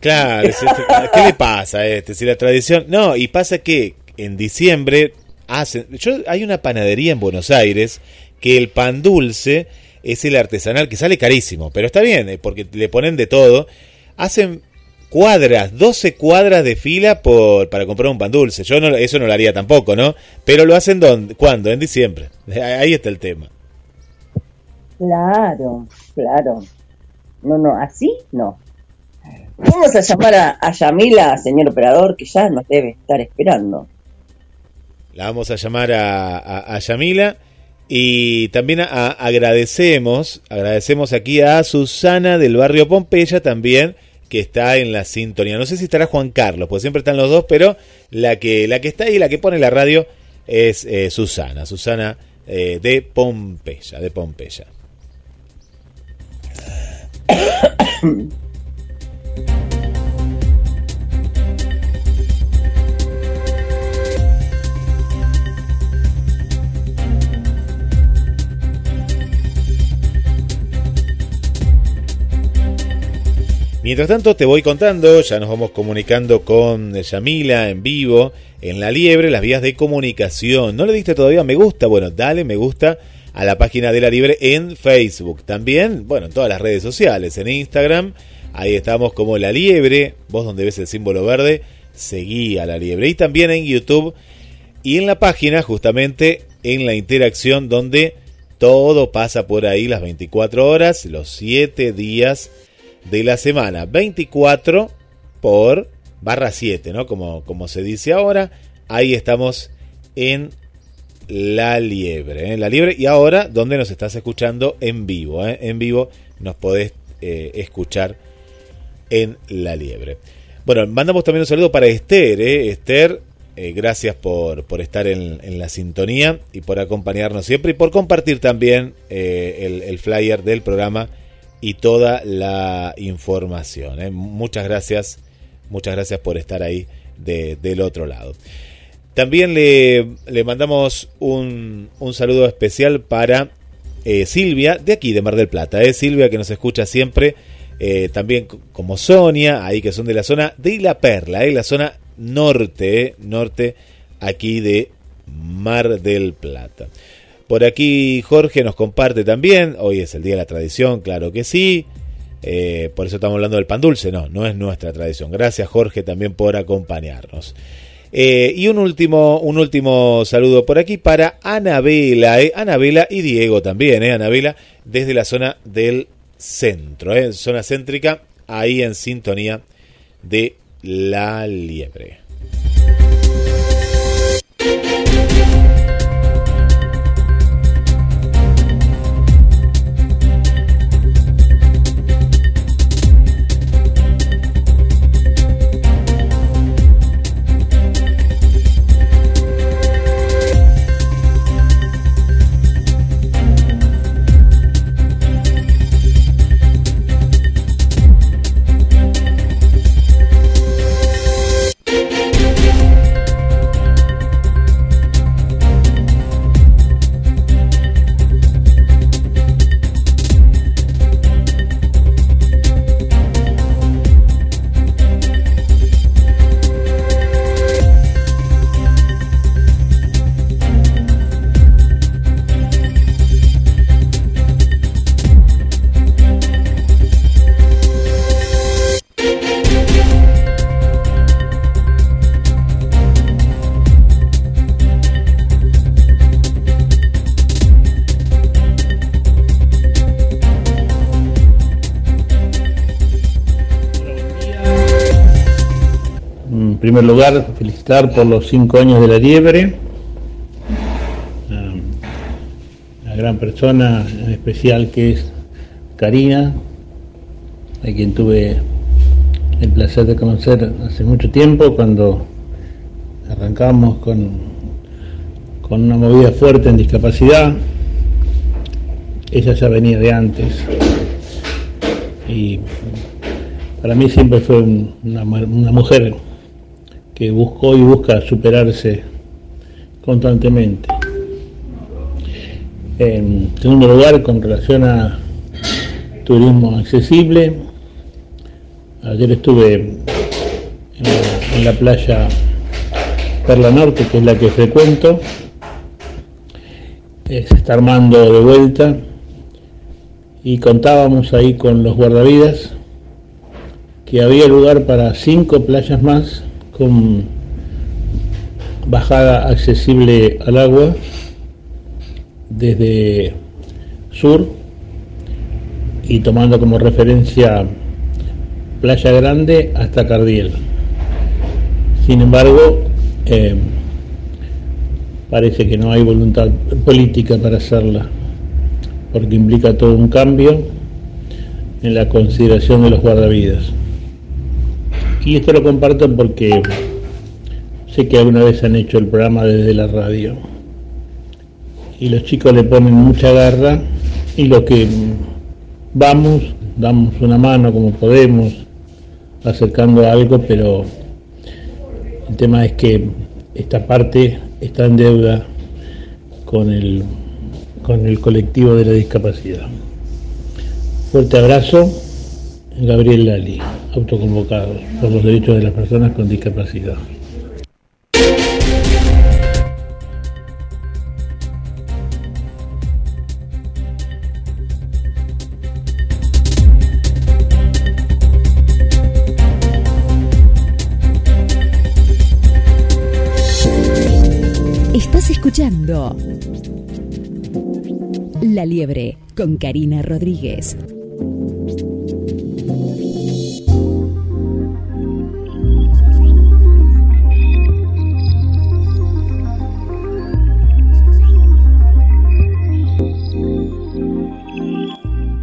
Claro, es este, ¿qué le pasa a este? Si la tradición... No, y pasa que en diciembre hacen... Yo, hay una panadería en Buenos Aires que el pan dulce es el artesanal, que sale carísimo, pero está bien, eh, porque le ponen de todo. Hacen cuadras, 12 cuadras de fila por para comprar un pan dulce. Yo no, eso no lo haría tampoco, ¿no? Pero lo hacen ¿dónde? ¿cuándo? En diciembre. Ahí está el tema. Claro, claro. No, no, así no. Vamos a llamar a, Yamila, señor operador, que ya nos debe estar esperando. La vamos a llamar a, Yamila y también agradecemos, agradecemos aquí a Susana del barrio Pompeya también que está en la sintonía. No sé si estará Juan Carlos, porque siempre están los dos, pero la que la que está ahí, la que pone la radio es eh, Susana, Susana eh, de Pompeya, de Pompeya. Mientras tanto te voy contando, ya nos vamos comunicando con Yamila en vivo, en La Liebre, las vías de comunicación. ¿No le diste todavía me gusta? Bueno, dale me gusta a la página de La Liebre en Facebook. También, bueno, en todas las redes sociales, en Instagram, ahí estamos como La Liebre, vos donde ves el símbolo verde, seguí a La Liebre. Y también en YouTube y en la página, justamente en la interacción donde todo pasa por ahí las 24 horas, los 7 días de la semana. 24 por barra 7, ¿no? Como, como se dice ahora. Ahí estamos en La Liebre. ¿eh? La Liebre. Y ahora, donde nos estás escuchando en vivo. ¿eh? En vivo nos podés eh, escuchar en La Liebre. Bueno, mandamos también un saludo para Esther. Esther, gracias por, por estar en, la sintonía y por acompañarnos siempre y por compartir también el, flyer del programa y toda la información. Muchas gracias, muchas gracias por estar ahí de- del otro lado. También le, le mandamos un, un saludo especial para eh, Silvia, de aquí, de Mar del Plata. ¿eh? Silvia que nos escucha siempre, eh, también como Sonia, ahí que son de la zona de La Perla, ¿eh? la zona norte, norte aquí de Mar del Plata. Por aquí Jorge nos comparte también, hoy es el Día de la Tradición, claro que sí. Por eso estamos hablando del pan dulce, no, no es nuestra tradición. Gracias Jorge también por acompañarnos. Eh, y un último, un último saludo por aquí para Anabela, eh, Anabela y Diego también, eh, Anabela, desde la zona del centro, eh, zona céntrica, ahí en sintonía de la liebre. Primer lugar, felicitar por los cinco años de la liebre. Una gran persona en especial que es Karina, a quien tuve el placer de conocer hace mucho tiempo cuando arrancamos con, con una movida fuerte en discapacidad. Ella ya venía de antes y para mí siempre fue una mujer que buscó y busca superarse constantemente. En segundo lugar, con relación a turismo accesible, ayer estuve en la, playa Perla Norte, que es la que frecuento, Eh, se está armando de vuelta y contábamos ahí con los guardavidas que había lugar para cinco playas más con bajada accesible al agua desde sur y tomando como referencia Playa Grande hasta Cardiel. Sin embargo, eh, parece que no hay voluntad política para hacerla, porque implica todo un cambio en la consideración de los guardavidas. Y esto lo comparto porque sé que alguna vez han hecho el programa desde la radio. Y los chicos le ponen mucha garra y lo que vamos, damos una mano como podemos, acercando algo, pero el tema es que esta parte está en deuda con el, con el colectivo de la discapacidad. Fuerte abrazo, Gabriel Lali, autoconvocado por los derechos de las personas con discapacidad. Estás escuchando La Liebre con Karina Rodríguez.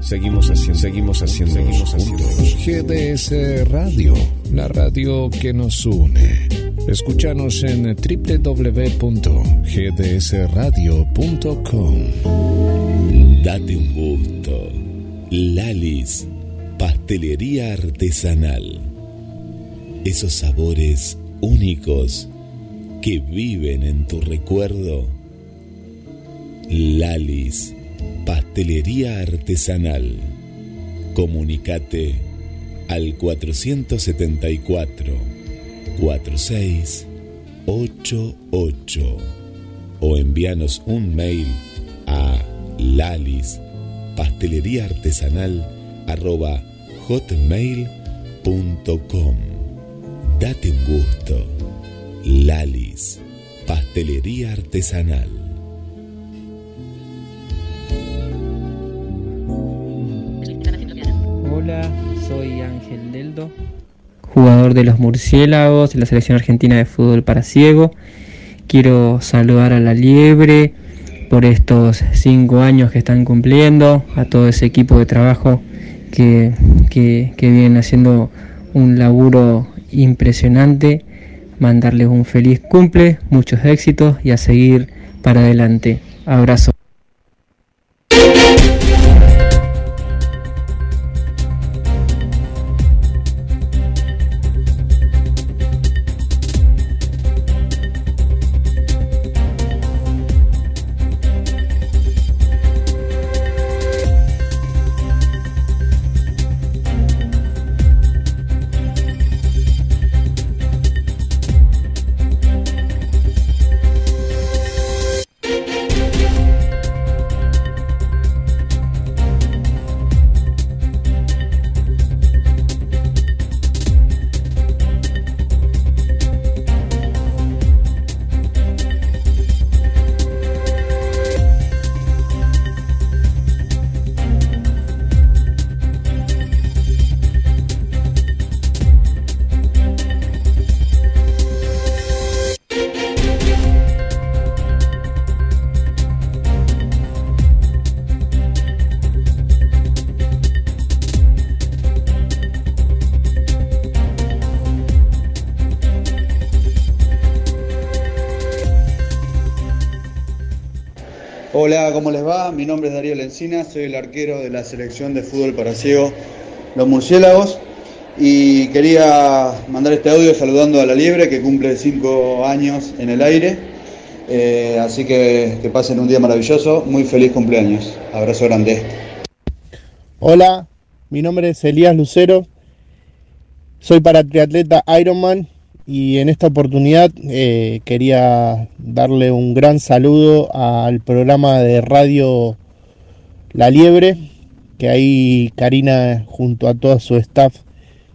Seguimos haciendo, seguimos haciendo, seguimos juntos. GDS Radio, la radio que nos une. Escúchanos en www.gdsradio.com. Date un gusto. Lalis, pastelería artesanal. Esos sabores únicos que viven en tu recuerdo. Lalis, pastelería artesanal. Comunicate al 474 4688 o envíanos un mail a lalis pastelería artesanal arroba hotmail.com Date un gusto. Lalis, pastelería artesanal. Hola, soy Ángel Deldo, jugador de los Murciélagos de la selección argentina de fútbol para ciego. Quiero saludar a la Liebre por estos cinco años que están cumpliendo, a todo ese equipo de trabajo que, que, que haciendo un laburo impresionante. Mandarles un feliz cumple, muchos éxitos y a seguir para adelante. Abrazo. Soy el arquero de la selección de fútbol para ciego Los Murciélagos y quería mandar este audio saludando a la Liebre que cumple cinco años en el aire. Eh, así que que pasen un día maravilloso, muy feliz cumpleaños. Abrazo grande. Hola, mi nombre es Elías Lucero, soy para triatleta Ironman y en esta oportunidad eh, quería darle un gran saludo al programa de radio La Liebre, que ahí Karina junto a todo su staff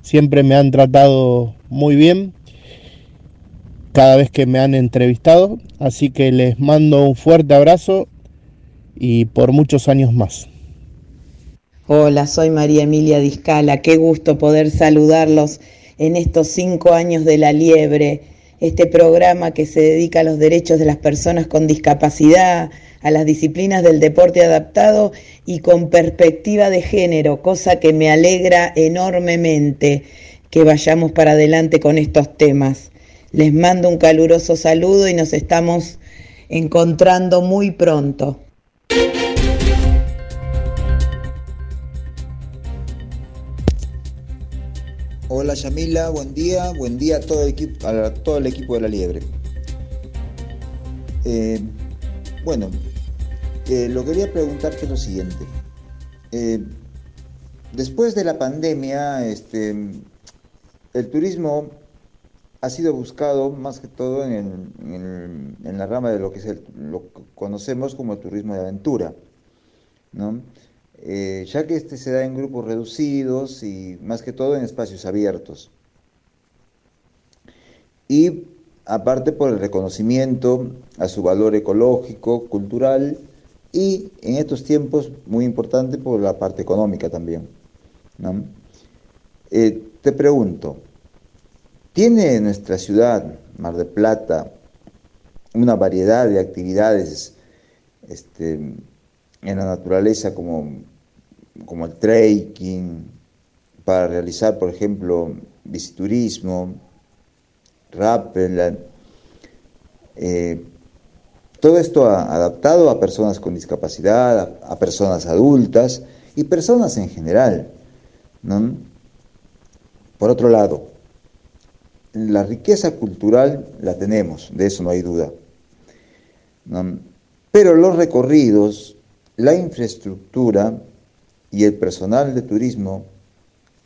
siempre me han tratado muy bien cada vez que me han entrevistado, así que les mando un fuerte abrazo y por muchos años más. Hola, soy María Emilia Discala. Qué gusto poder saludarlos en estos cinco años de La Liebre, este programa que se dedica a los derechos de las personas con discapacidad, a las disciplinas del deporte adaptado y con perspectiva de género, cosa que me alegra enormemente que vayamos para adelante con estos temas. Les mando un caluroso saludo y nos estamos encontrando muy pronto. Hola Yamila, buen día, buen día a todo el equipo, a todo el equipo de la Liebre. Eh, bueno, eh, lo quería preguntarte lo siguiente. Eh, después de la pandemia, este, el turismo ha sido buscado más que todo en, la rama de lo que es el- lo conocemos como el turismo de aventura, ¿no? Eh, ya que este se da en grupos reducidos y más que todo en espacios abiertos. Y aparte por el reconocimiento a su valor ecológico, cultural y en estos tiempos muy importante por la parte económica también. ¿no? Eh, te pregunto, ¿tiene nuestra ciudad, Mar del Plata, una variedad de actividades este, en la naturaleza como, como el trekking, para realizar, por ejemplo, biciturismo, rappel, eh, todo esto a- adaptado a personas con discapacidad, a, personas adultas y personas en general. Por otro lado, la riqueza cultural la tenemos, de eso no hay duda. Pero los recorridos, la infraestructura y el personal de turismo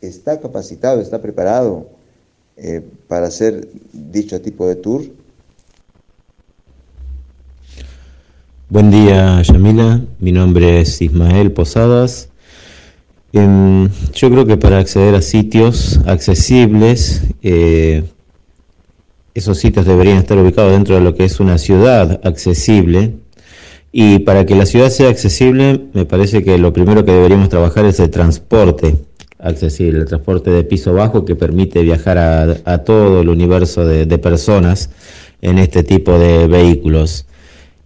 está capacitado, está preparado eh, para hacer dicho tipo de tour. Buen día, Yamila. Mi nombre es Ismael Posadas. Em, yo creo que para acceder a sitios accesibles, eh, esos sitios deberían estar ubicados dentro de lo que es una ciudad accesible. Y para que la ciudad sea accesible, me parece que lo primero que deberíamos trabajar es el transporte accesible, el transporte de piso bajo que permite viajar a, todo el universo de personas en este tipo de vehículos.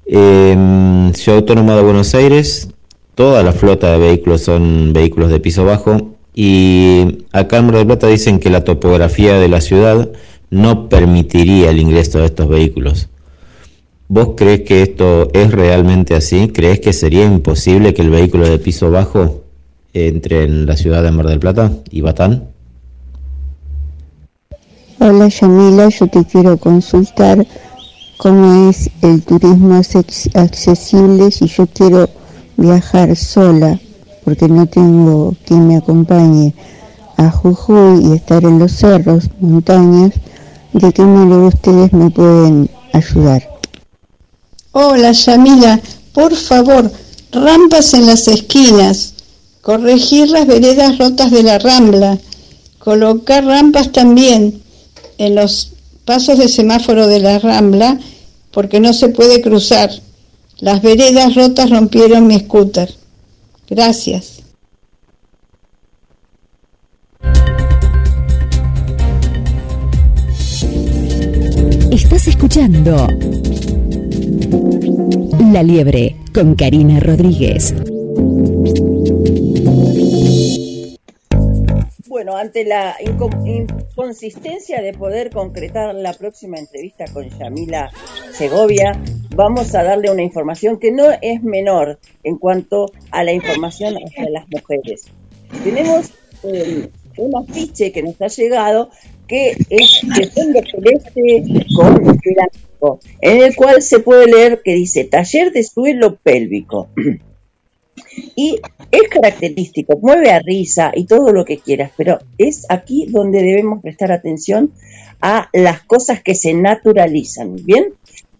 Eh, Ciudad Autónoma de Buenos Aires, toda la flota de vehículos son vehículos de piso bajo y acá en Mar del Plata dicen que la topografía de la ciudad no permitiría el ingreso de estos vehículos. ¿Vos crees que esto es realmente así? ¿Crees que sería imposible que el vehículo de piso bajo entre en la ciudad de Mar del Plata y Batán? Hola Yamila, yo te quiero consultar cómo es el turismo acces- accesible si yo quiero viajar sola, porque no tengo quien me acompañe a Jujuy y estar en los cerros, montañas, de qué manera ustedes me pueden ayudar. Hola Yamila, por favor, rampas en las esquinas, corregir las veredas rotas de la rambla, colocar rampas también en los pasos de semáforo de la rambla, porque no se puede cruzar. Las veredas rotas rompieron mi scooter. Gracias. Estás escuchando La Liebre con Karina Rodríguez. Bueno, ante la inco- inconsistencia de poder concretar la próxima entrevista con Yamila Segovia, vamos a darle una información que no es menor en cuanto a la información hacia las mujeres. Tenemos eh, un afiche que nos ha llegado que es de fondo celeste con en el cual se puede leer que dice taller de suelo pélvico. Y es característico, mueve a risa y todo lo que quieras, pero es aquí donde debemos prestar atención a las cosas que se naturalizan, ¿bien?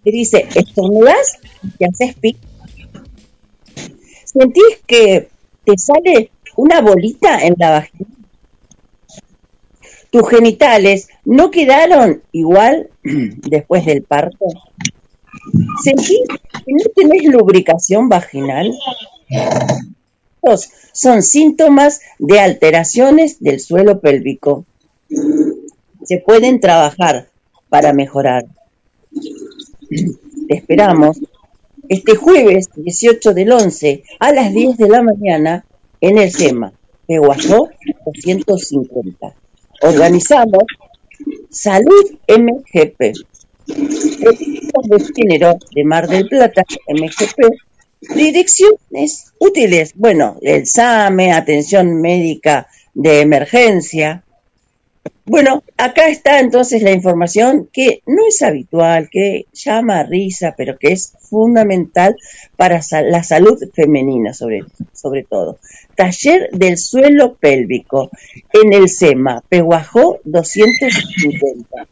Dice, estornudás y haces pic. ¿Sentís que te sale una bolita en la vagina? ¿Tus genitales no quedaron igual después del parto? ¿Sentís que no tenés lubricación vaginal? Son síntomas de alteraciones del suelo pélvico. Se pueden trabajar para mejorar. Te esperamos este jueves 18 del 11 a las 10 de la mañana en el SEMA, Peguajó 250. Organizamos Salud MGP. Políticas de género de Mar del Plata, MGP, direcciones útiles. Bueno, el atención médica de emergencia. Bueno, acá está entonces la información que no es habitual, que llama a risa, pero que es fundamental para la salud femenina, sobre, sobre todo. Taller del suelo pélvico en el SEMA, Peguajó 250.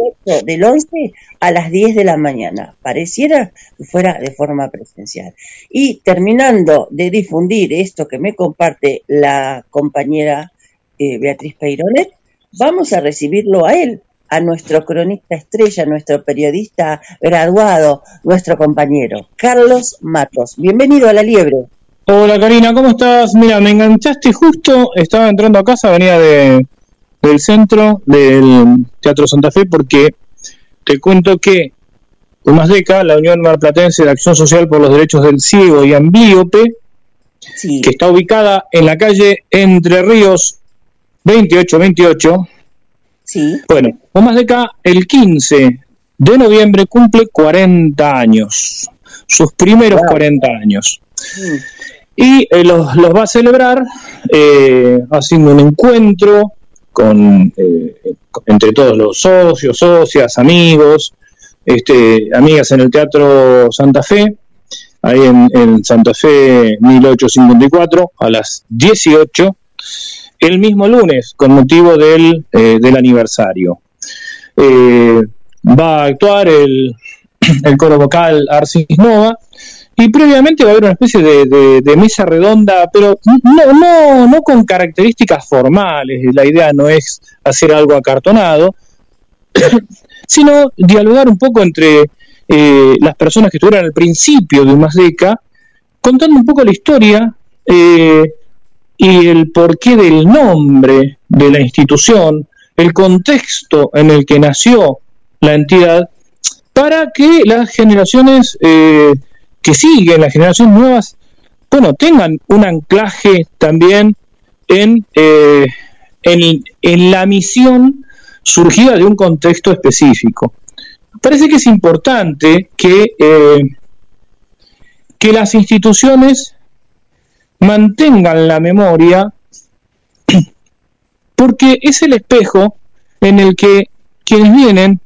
El 8 del 11 a las 10 de la mañana. Pareciera que fuera de forma presencial. Y terminando de difundir esto que me comparte la compañera eh, Beatriz Peironet, vamos a recibirlo a él, a nuestro cronista estrella, nuestro periodista graduado, nuestro compañero, Carlos Matos. Bienvenido a La Liebre. Hola Karina, ¿cómo estás? Mira, me enganchaste justo, estaba entrando a casa, venía de, del centro del Teatro Santa Fe porque te cuento que UMASDECA, la Unión Marplatense de Acción Social por los Derechos del Ciego y Amblíope, que está ubicada en la calle Entre Ríos 2828. Sí. Bueno, UMASDECA el 15 de noviembre cumple 40 años, sus primeros 40 años. Y eh, los, los va a celebrar eh, haciendo un encuentro con eh, entre todos los socios, socias, amigos, este, amigas en el Teatro Santa Fe, ahí en, en Santa Fe 1854, a las 18, el mismo lunes, con motivo del, eh, del aniversario. Eh, va a actuar el, el coro vocal Arcis Nova, y previamente va a haber una especie de, mesa redonda, pero no, no, no con características formales, la idea no es hacer algo acartonado, sino dialogar un poco entre eh, las personas que estuvieron al principio de Umasdeca, contando un poco la historia eh, y el porqué del nombre de la institución, el contexto en el que nació la entidad, para que las generaciones eh, que siguen, las generaciones nuevas, bueno, tengan un anclaje también en, eh, en, en la misión surgida de un contexto específico. Parece que es importante que, eh, que las instituciones mantengan la memoria porque es el espejo en el que quienes vienen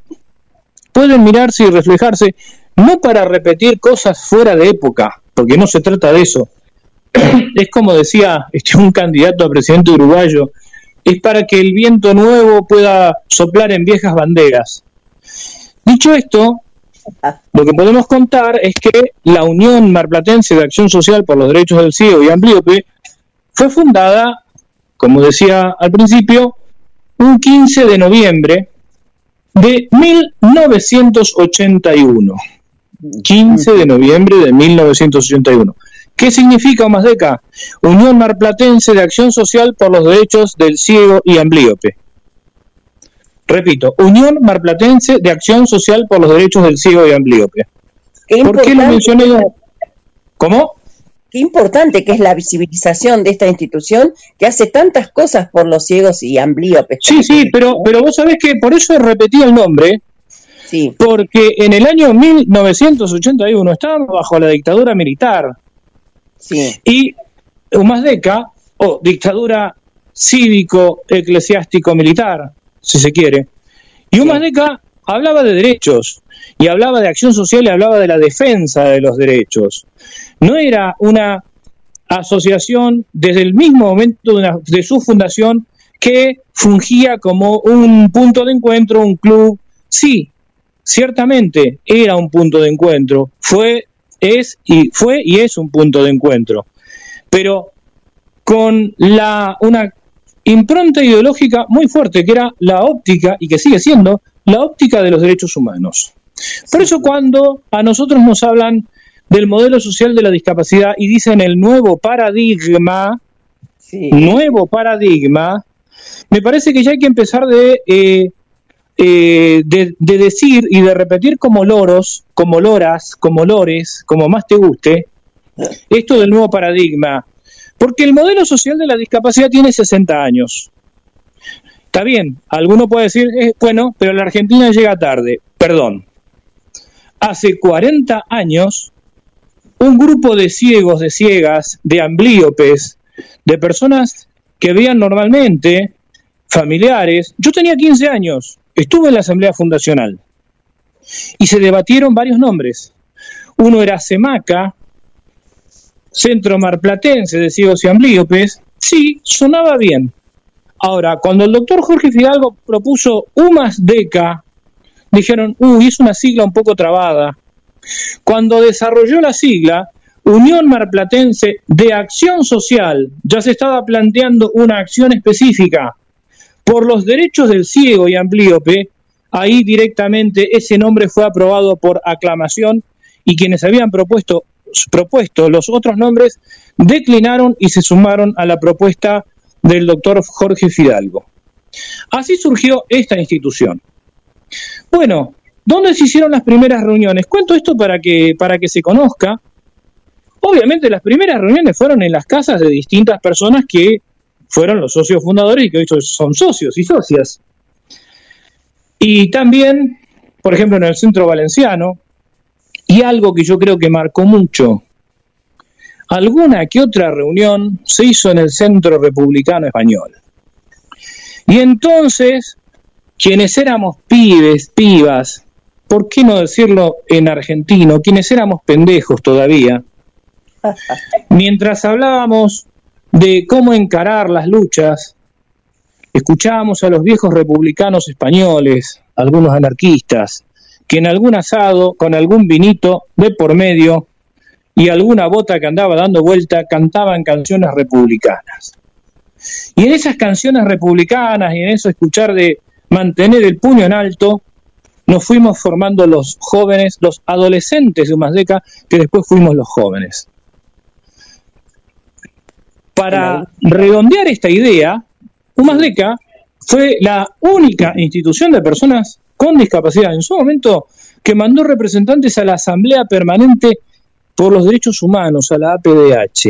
pueden mirarse y reflejarse, no para repetir cosas fuera de época, porque no se trata de eso. es como decía este, un candidato a presidente uruguayo, es para que el viento nuevo pueda soplar en viejas banderas. Dicho esto, lo que podemos contar es que la Unión Marplatense de Acción Social por los Derechos del Ciego y Amblíope fue fundada, como decía al principio, un 15 de noviembre de 1981. 15 de noviembre de 1981. ¿Qué significa Omasdeca? Unión Marplatense de Acción Social por los Derechos del Ciego y Amblíope. Repito, Unión Marplatense de Acción Social por los Derechos del Ciego y Amblíope. ¿Por qué lo mencioné? ¿Cómo? qué importante que es la visibilización de esta institución que hace tantas cosas por los ciegos y ambliopes. Sí, sí, pero, pero vos sabés que por eso repetí el nombre, Sí. porque en el año 1981 estábamos bajo la dictadura militar Sí. y Humasdeca, o dictadura cívico-eclesiástico-militar, si se quiere, y Humasdeca hablaba de derechos, y hablaba de acción social y hablaba de la defensa de los derechos. No era una asociación desde el mismo momento de, una- de su fundación que fungía como un punto de encuentro, un club. Sí, ciertamente era un punto de encuentro, fue, es y fue y es un punto de encuentro, pero con la una impronta ideológica muy fuerte que era la óptica y que sigue siendo la óptica de los derechos humanos. Por eso cuando a nosotros nos hablan del modelo social de la discapacidad y dicen el nuevo paradigma, nuevo paradigma, me parece que ya hay que empezar de, eh, eh, de, de decir y de repetir como loros, como loras, como lores, como más te guste, esto del nuevo paradigma. Porque el modelo social de la discapacidad tiene 60 años. Está bien, alguno puede decir, eh, bueno, pero la Argentina llega tarde. Perdón. Hace 40 años, un grupo de ciegos, de ciegas, de amblíopes, de personas que veían normalmente, familiares. Yo tenía 15 años, estuve en la Asamblea Fundacional y se debatieron varios nombres. Uno era CEMACA, Centro Marplatense de Ciegos y Amblíopes. Sí, sonaba bien. Ahora, cuando el doctor Jorge Fidalgo propuso UMAS DECA, dijeron, uy, es una sigla un poco trabada. Cuando desarrolló la sigla, Unión Marplatense de Acción Social, ya se estaba planteando una acción específica por los derechos del ciego y amblíope, ahí directamente ese nombre fue aprobado por aclamación y quienes habían propuesto, propuesto los otros nombres declinaron y se sumaron a la propuesta del doctor Jorge Fidalgo. Así surgió esta institución. Bueno, ¿dónde se hicieron las primeras reuniones? Cuento esto para que, para que se conozca. Obviamente las primeras reuniones fueron en las casas de distintas personas que fueron los socios fundadores y que hoy son socios y socias. Y también, por ejemplo, en el centro valenciano, y algo que yo creo que marcó mucho, alguna que otra reunión se hizo en el centro republicano español. Y entonces, quienes éramos pibes, pibas, ¿por qué no decirlo en argentino? Quienes éramos pendejos todavía, mientras hablábamos de cómo encarar las luchas, escuchábamos a los viejos republicanos españoles, algunos anarquistas, que en algún asado, con algún vinito de por medio y alguna bota que andaba dando vuelta, cantaban canciones republicanas. Y en esas canciones republicanas y en eso escuchar de mantener el puño en alto, nos fuimos formando los jóvenes, los adolescentes de Humasdeca, que después fuimos los jóvenes. Para redondear esta idea, Humasdeca fue la única institución de personas con discapacidad en su momento que mandó representantes a la Asamblea Permanente por los Derechos Humanos, a la APDH.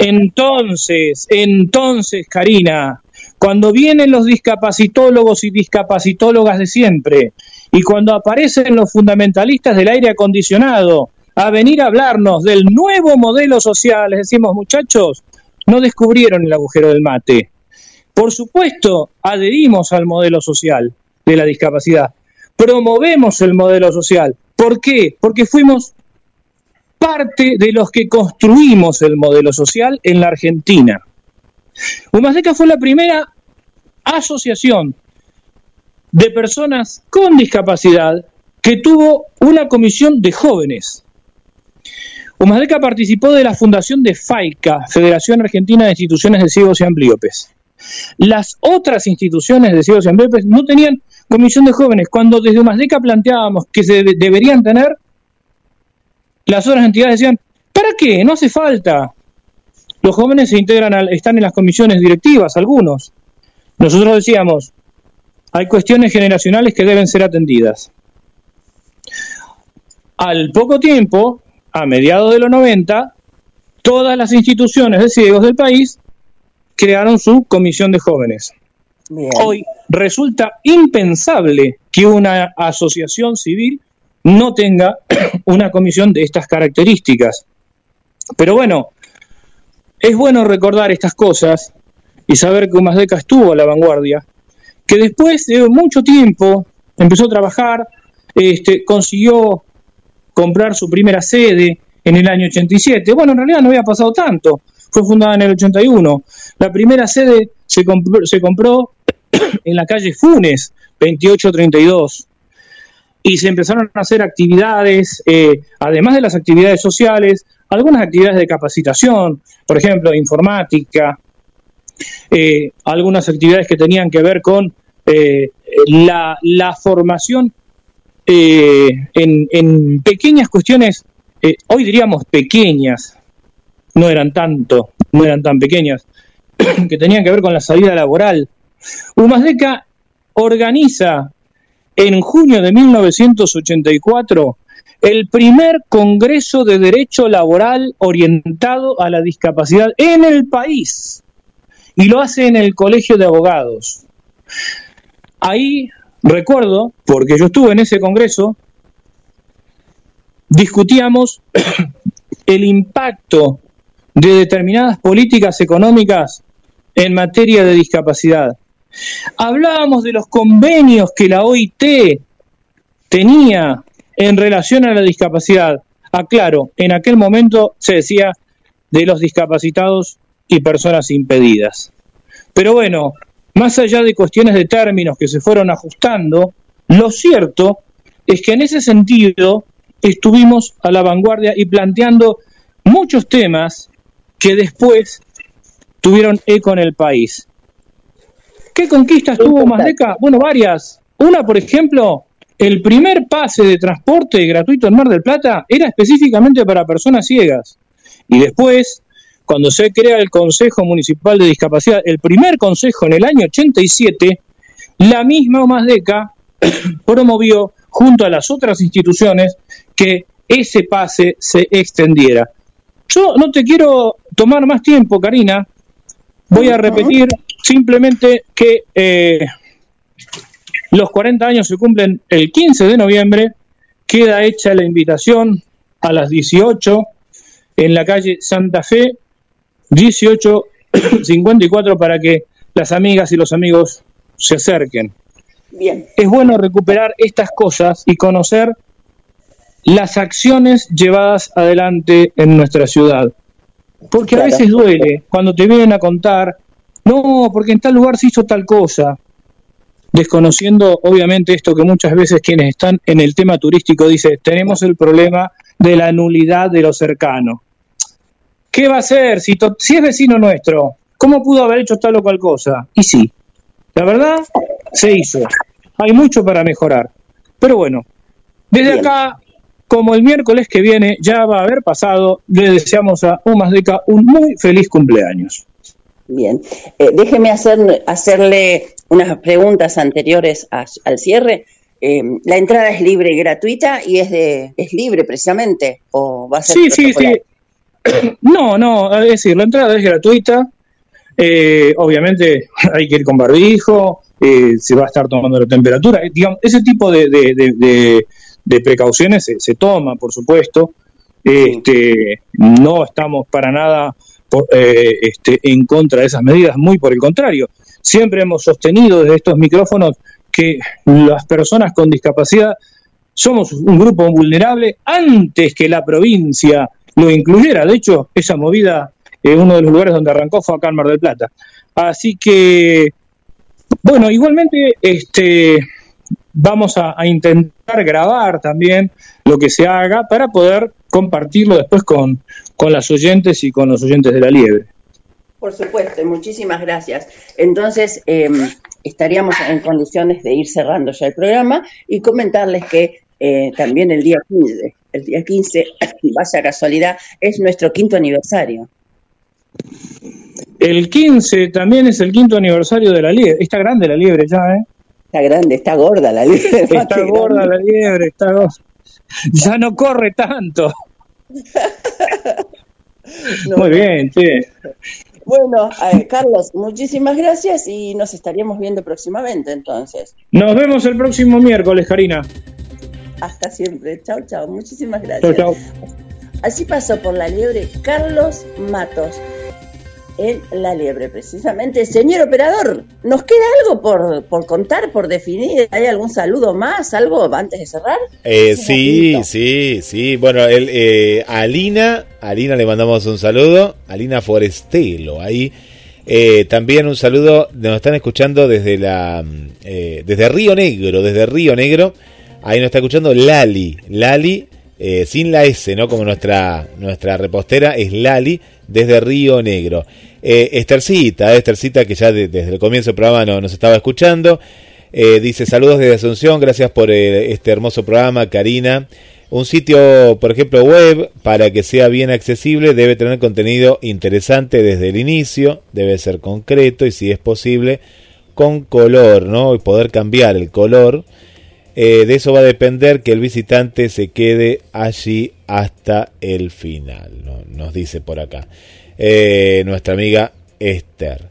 Entonces, entonces, Karina, cuando vienen los discapacitólogos y discapacitólogas de siempre, y cuando aparecen los fundamentalistas del aire acondicionado a venir a hablarnos del nuevo modelo social, les decimos, muchachos, no descubrieron el agujero del mate. Por supuesto, adherimos al modelo social de la discapacidad, promovemos el modelo social. ¿Por qué? Porque fuimos parte de los que construimos el modelo social en la Argentina. Humasdeca fue la primera asociación de personas con discapacidad que tuvo una comisión de jóvenes. Humasdeca participó de la fundación de FAICA, Federación Argentina de Instituciones de Ciegos y Ambliopes. Las otras instituciones de ciegos y ambliopes no tenían comisión de jóvenes. Cuando desde Humasdeca planteábamos que se de- deberían tener, las otras entidades decían, ¿para qué? No hace falta. Los jóvenes se integran, al- están en las comisiones directivas, algunos. Nosotros decíamos, hay cuestiones generacionales que deben ser atendidas. Al poco tiempo, a mediados de los 90, todas las instituciones de ciegos del país crearon su comisión de jóvenes. Hoy resulta impensable que una asociación civil no tenga una comisión de estas características. Pero bueno, es bueno recordar estas cosas y saber que Humasdeca estuvo a la vanguardia, que después de mucho tiempo empezó a trabajar, este, consiguió comprar su primera sede en el año 87. Bueno, en realidad no había pasado tanto, fue fundada en el 81. La primera sede se compró, se compró en la calle Funes, 2832 y se empezaron a hacer actividades, eh, además de las actividades sociales, algunas actividades de capacitación, por ejemplo, informática, eh, algunas actividades que tenían que ver con eh, la, la, formación en, en, pequeñas cuestiones, hoy diríamos pequeñas, no eran tanto, no eran tan pequeñas, que tenían que ver con la salida laboral. Humasdeca organiza en junio de 1984 el primer Congreso de Derecho Laboral orientado a la discapacidad en el país y lo hace en el Colegio de Abogados. Ahí recuerdo, porque yo estuve en ese Congreso, discutíamos el impacto de determinadas políticas económicas en materia de discapacidad. Hablábamos de los convenios que la OIT tenía en relación a la discapacidad. Aclaro, en aquel momento se decía de los discapacitados y personas impedidas. Pero bueno, más allá de cuestiones de términos que se fueron ajustando, lo cierto es que en ese sentido estuvimos a la vanguardia y planteando muchos temas que después tuvieron eco en el país. ¿Qué conquistas tuvo Mazdeca? Bueno, varias. Una, por ejemplo, el primer pase de transporte gratuito en Mar del Plata era específicamente para personas ciegas. Y después, cuando se crea el Consejo Municipal de Discapacidad, el primer consejo en el año 87, la misma Mazdeca promovió junto a las otras instituciones que ese pase se extendiera. Yo no te quiero tomar más tiempo, Karina. Voy a repetir Simplemente que eh, los 40 años se cumplen el 15 de noviembre, queda hecha la invitación a las 18 en la calle Santa Fe, 1854, para que las amigas y los amigos se acerquen. Bien. Es bueno recuperar estas cosas y conocer las acciones llevadas adelante en nuestra ciudad. Porque a veces duele cuando te vienen a contar no, porque en tal lugar se hizo tal cosa, desconociendo obviamente esto que muchas veces quienes están en el tema turístico dicen, tenemos el problema de la nulidad de lo cercano. ¿Qué va a hacer si, si es vecino nuestro? ¿Cómo pudo haber hecho tal o cual cosa? Y sí, la verdad, se hizo. Hay mucho para mejorar. Pero bueno, desde acá, como el miércoles que viene ya va a haber pasado, le deseamos a Deca un muy feliz cumpleaños. Bien, eh, déjeme hacer, hacerle unas preguntas anteriores al cierre. Eh, ¿La entrada es libre y gratuita y es de es libre precisamente o va a ser Sí, sí, sí. No, no, es decir, la entrada es gratuita. Eh, obviamente hay que ir con barbijo, se va a estar tomando la temperatura. digamos, ese tipo de, de, precauciones se, toma, por supuesto. Este, no estamos para nada eh, este, en contra de esas medidas, muy por el contrario. Siempre hemos sostenido desde estos micrófonos que las personas con discapacidad somos un grupo vulnerable antes que la provincia lo incluyera. De hecho, esa movida, en uno de los lugares donde arrancó fue acá en Mar del Plata. Así que, bueno, igualmente, este, vamos a, intentar grabar también lo que se haga para poder compartirlo después con, con las oyentes y con los oyentes de la liebre. Por supuesto, muchísimas gracias. Entonces, em, estaríamos en condiciones de ir cerrando ya el programa y comentarles que eh, también el día 15, el día 15, vaya casualidad, es nuestro quinto aniversario. El 15 también es el quinto aniversario de la liebre. Está grande la liebre ya, ¿eh? Está grande, está gorda la liebre. Está gorda la liebre, está gorda. Ya no corre tanto. Muy bien, sí. Bueno, eh, Carlos, muchísimas gracias y nos estaríamos viendo próximamente entonces. Nos vemos el próximo miércoles, Karina. Hasta siempre. Chao, chao. Muchísimas gracias. Chao, chao. Así pasó por la liebre Carlos Matos. En la liebre, precisamente. Señor operador, ¿nos queda algo por, por contar, por definir? ¿Hay algún saludo más, algo antes de cerrar? Eh, sí, sí, sí. Bueno, el, eh, a Alina, a Alina le mandamos un saludo. Alina Forestelo, ahí. Eh, también un saludo, nos están escuchando desde la eh, desde Río Negro, desde Río Negro. Ahí nos está escuchando Lali, Lali, eh, sin la S, ¿no? Como nuestra, nuestra repostera es Lali, desde Río Negro. Eh, Estercita, Estercita, que ya de- desde el comienzo del programa no- nos estaba escuchando. Eh, dice saludos desde Asunción, gracias por eh, este hermoso programa, Karina. Un sitio, por ejemplo, web, para que sea bien accesible, debe tener contenido interesante desde el inicio, debe ser concreto y si es posible, con color, ¿no? Y poder cambiar el color. Eh, de eso va a depender que el visitante se quede allí hasta el final, ¿no? nos dice por acá eh, nuestra amiga Esther.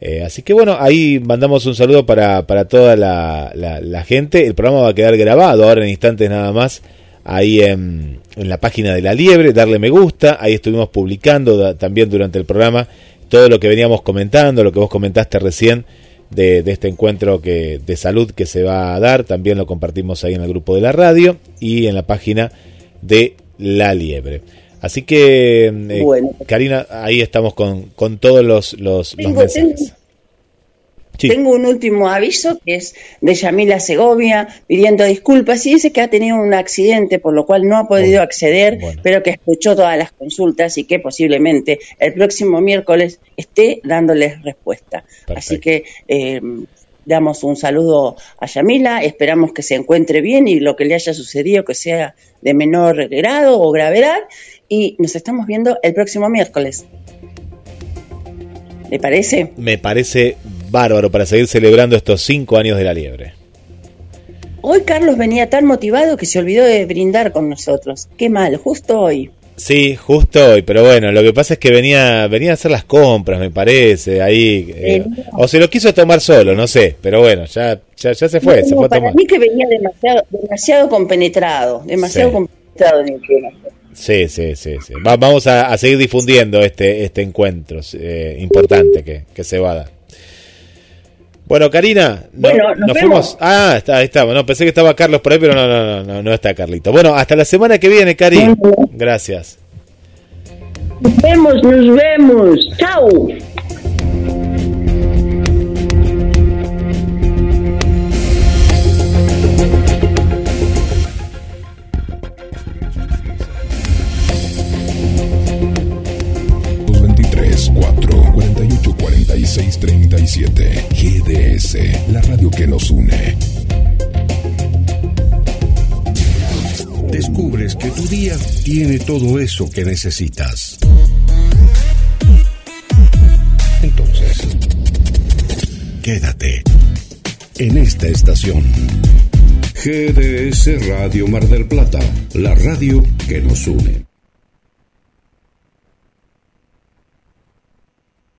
Eh, así que bueno, ahí mandamos un saludo para, para toda la, la- gente. El programa va a quedar grabado ahora en instantes nada más. Ahí en, en la página de la liebre, darle me gusta. Ahí estuvimos publicando también durante el programa todo lo que veníamos comentando, lo que vos comentaste recién de, de este encuentro que, de salud que se va a dar. También lo compartimos ahí en el grupo de la radio y en la página de La Liebre. Así que, eh, Bueno. Karina, ahí estamos con, con todos los, los, los mensajes. Tengo- Sí. tengo un último aviso que es de Yamila Segovia pidiendo disculpas y dice que ha tenido un accidente por lo cual no ha podido acceder, pero que escuchó todas las consultas y que posiblemente el próximo miércoles esté dándoles respuesta. Así que eh, damos un saludo a Yamila, esperamos que se encuentre bien y lo que le haya sucedido que sea de menor grado o gravedad y nos estamos viendo el próximo miércoles. ¿Le parece? Me parece bárbaro para seguir celebrando estos cinco años de la liebre. Hoy Carlos venía tan motivado que se olvidó de brindar con nosotros. Qué mal, justo hoy. Sí, justo hoy, pero bueno, lo que pasa es que venía, venía a hacer las compras, me parece, ahí. eh, o se lo quiso tomar solo, no sé, pero bueno, ya, ya, ya se fue, No, se fue a para tomar. mí que venía demasiado, demasiado compenetrado, demasiado Sí. compenetrado en el tema. Sí, sí, sí, sí. Va- vamos a, a seguir difundiendo este, este encuentro eh, importante que, que se va a dar. Bueno, Karina, no- Bueno, nos vemos. fuimos. Ah, está, ahí estamos. No, pensé que estaba Carlos por ahí, pero no, no, no, no, no está Carlito. Bueno, hasta la semana que viene, Cari. Gracias. Nos vemos, nos vemos. Chao. 46 37 GDS, la radio que nos une. Descubres que tu día tiene todo eso que necesitas. Entonces, quédate en esta estación. GDS Radio Mar del Plata, la radio que nos une.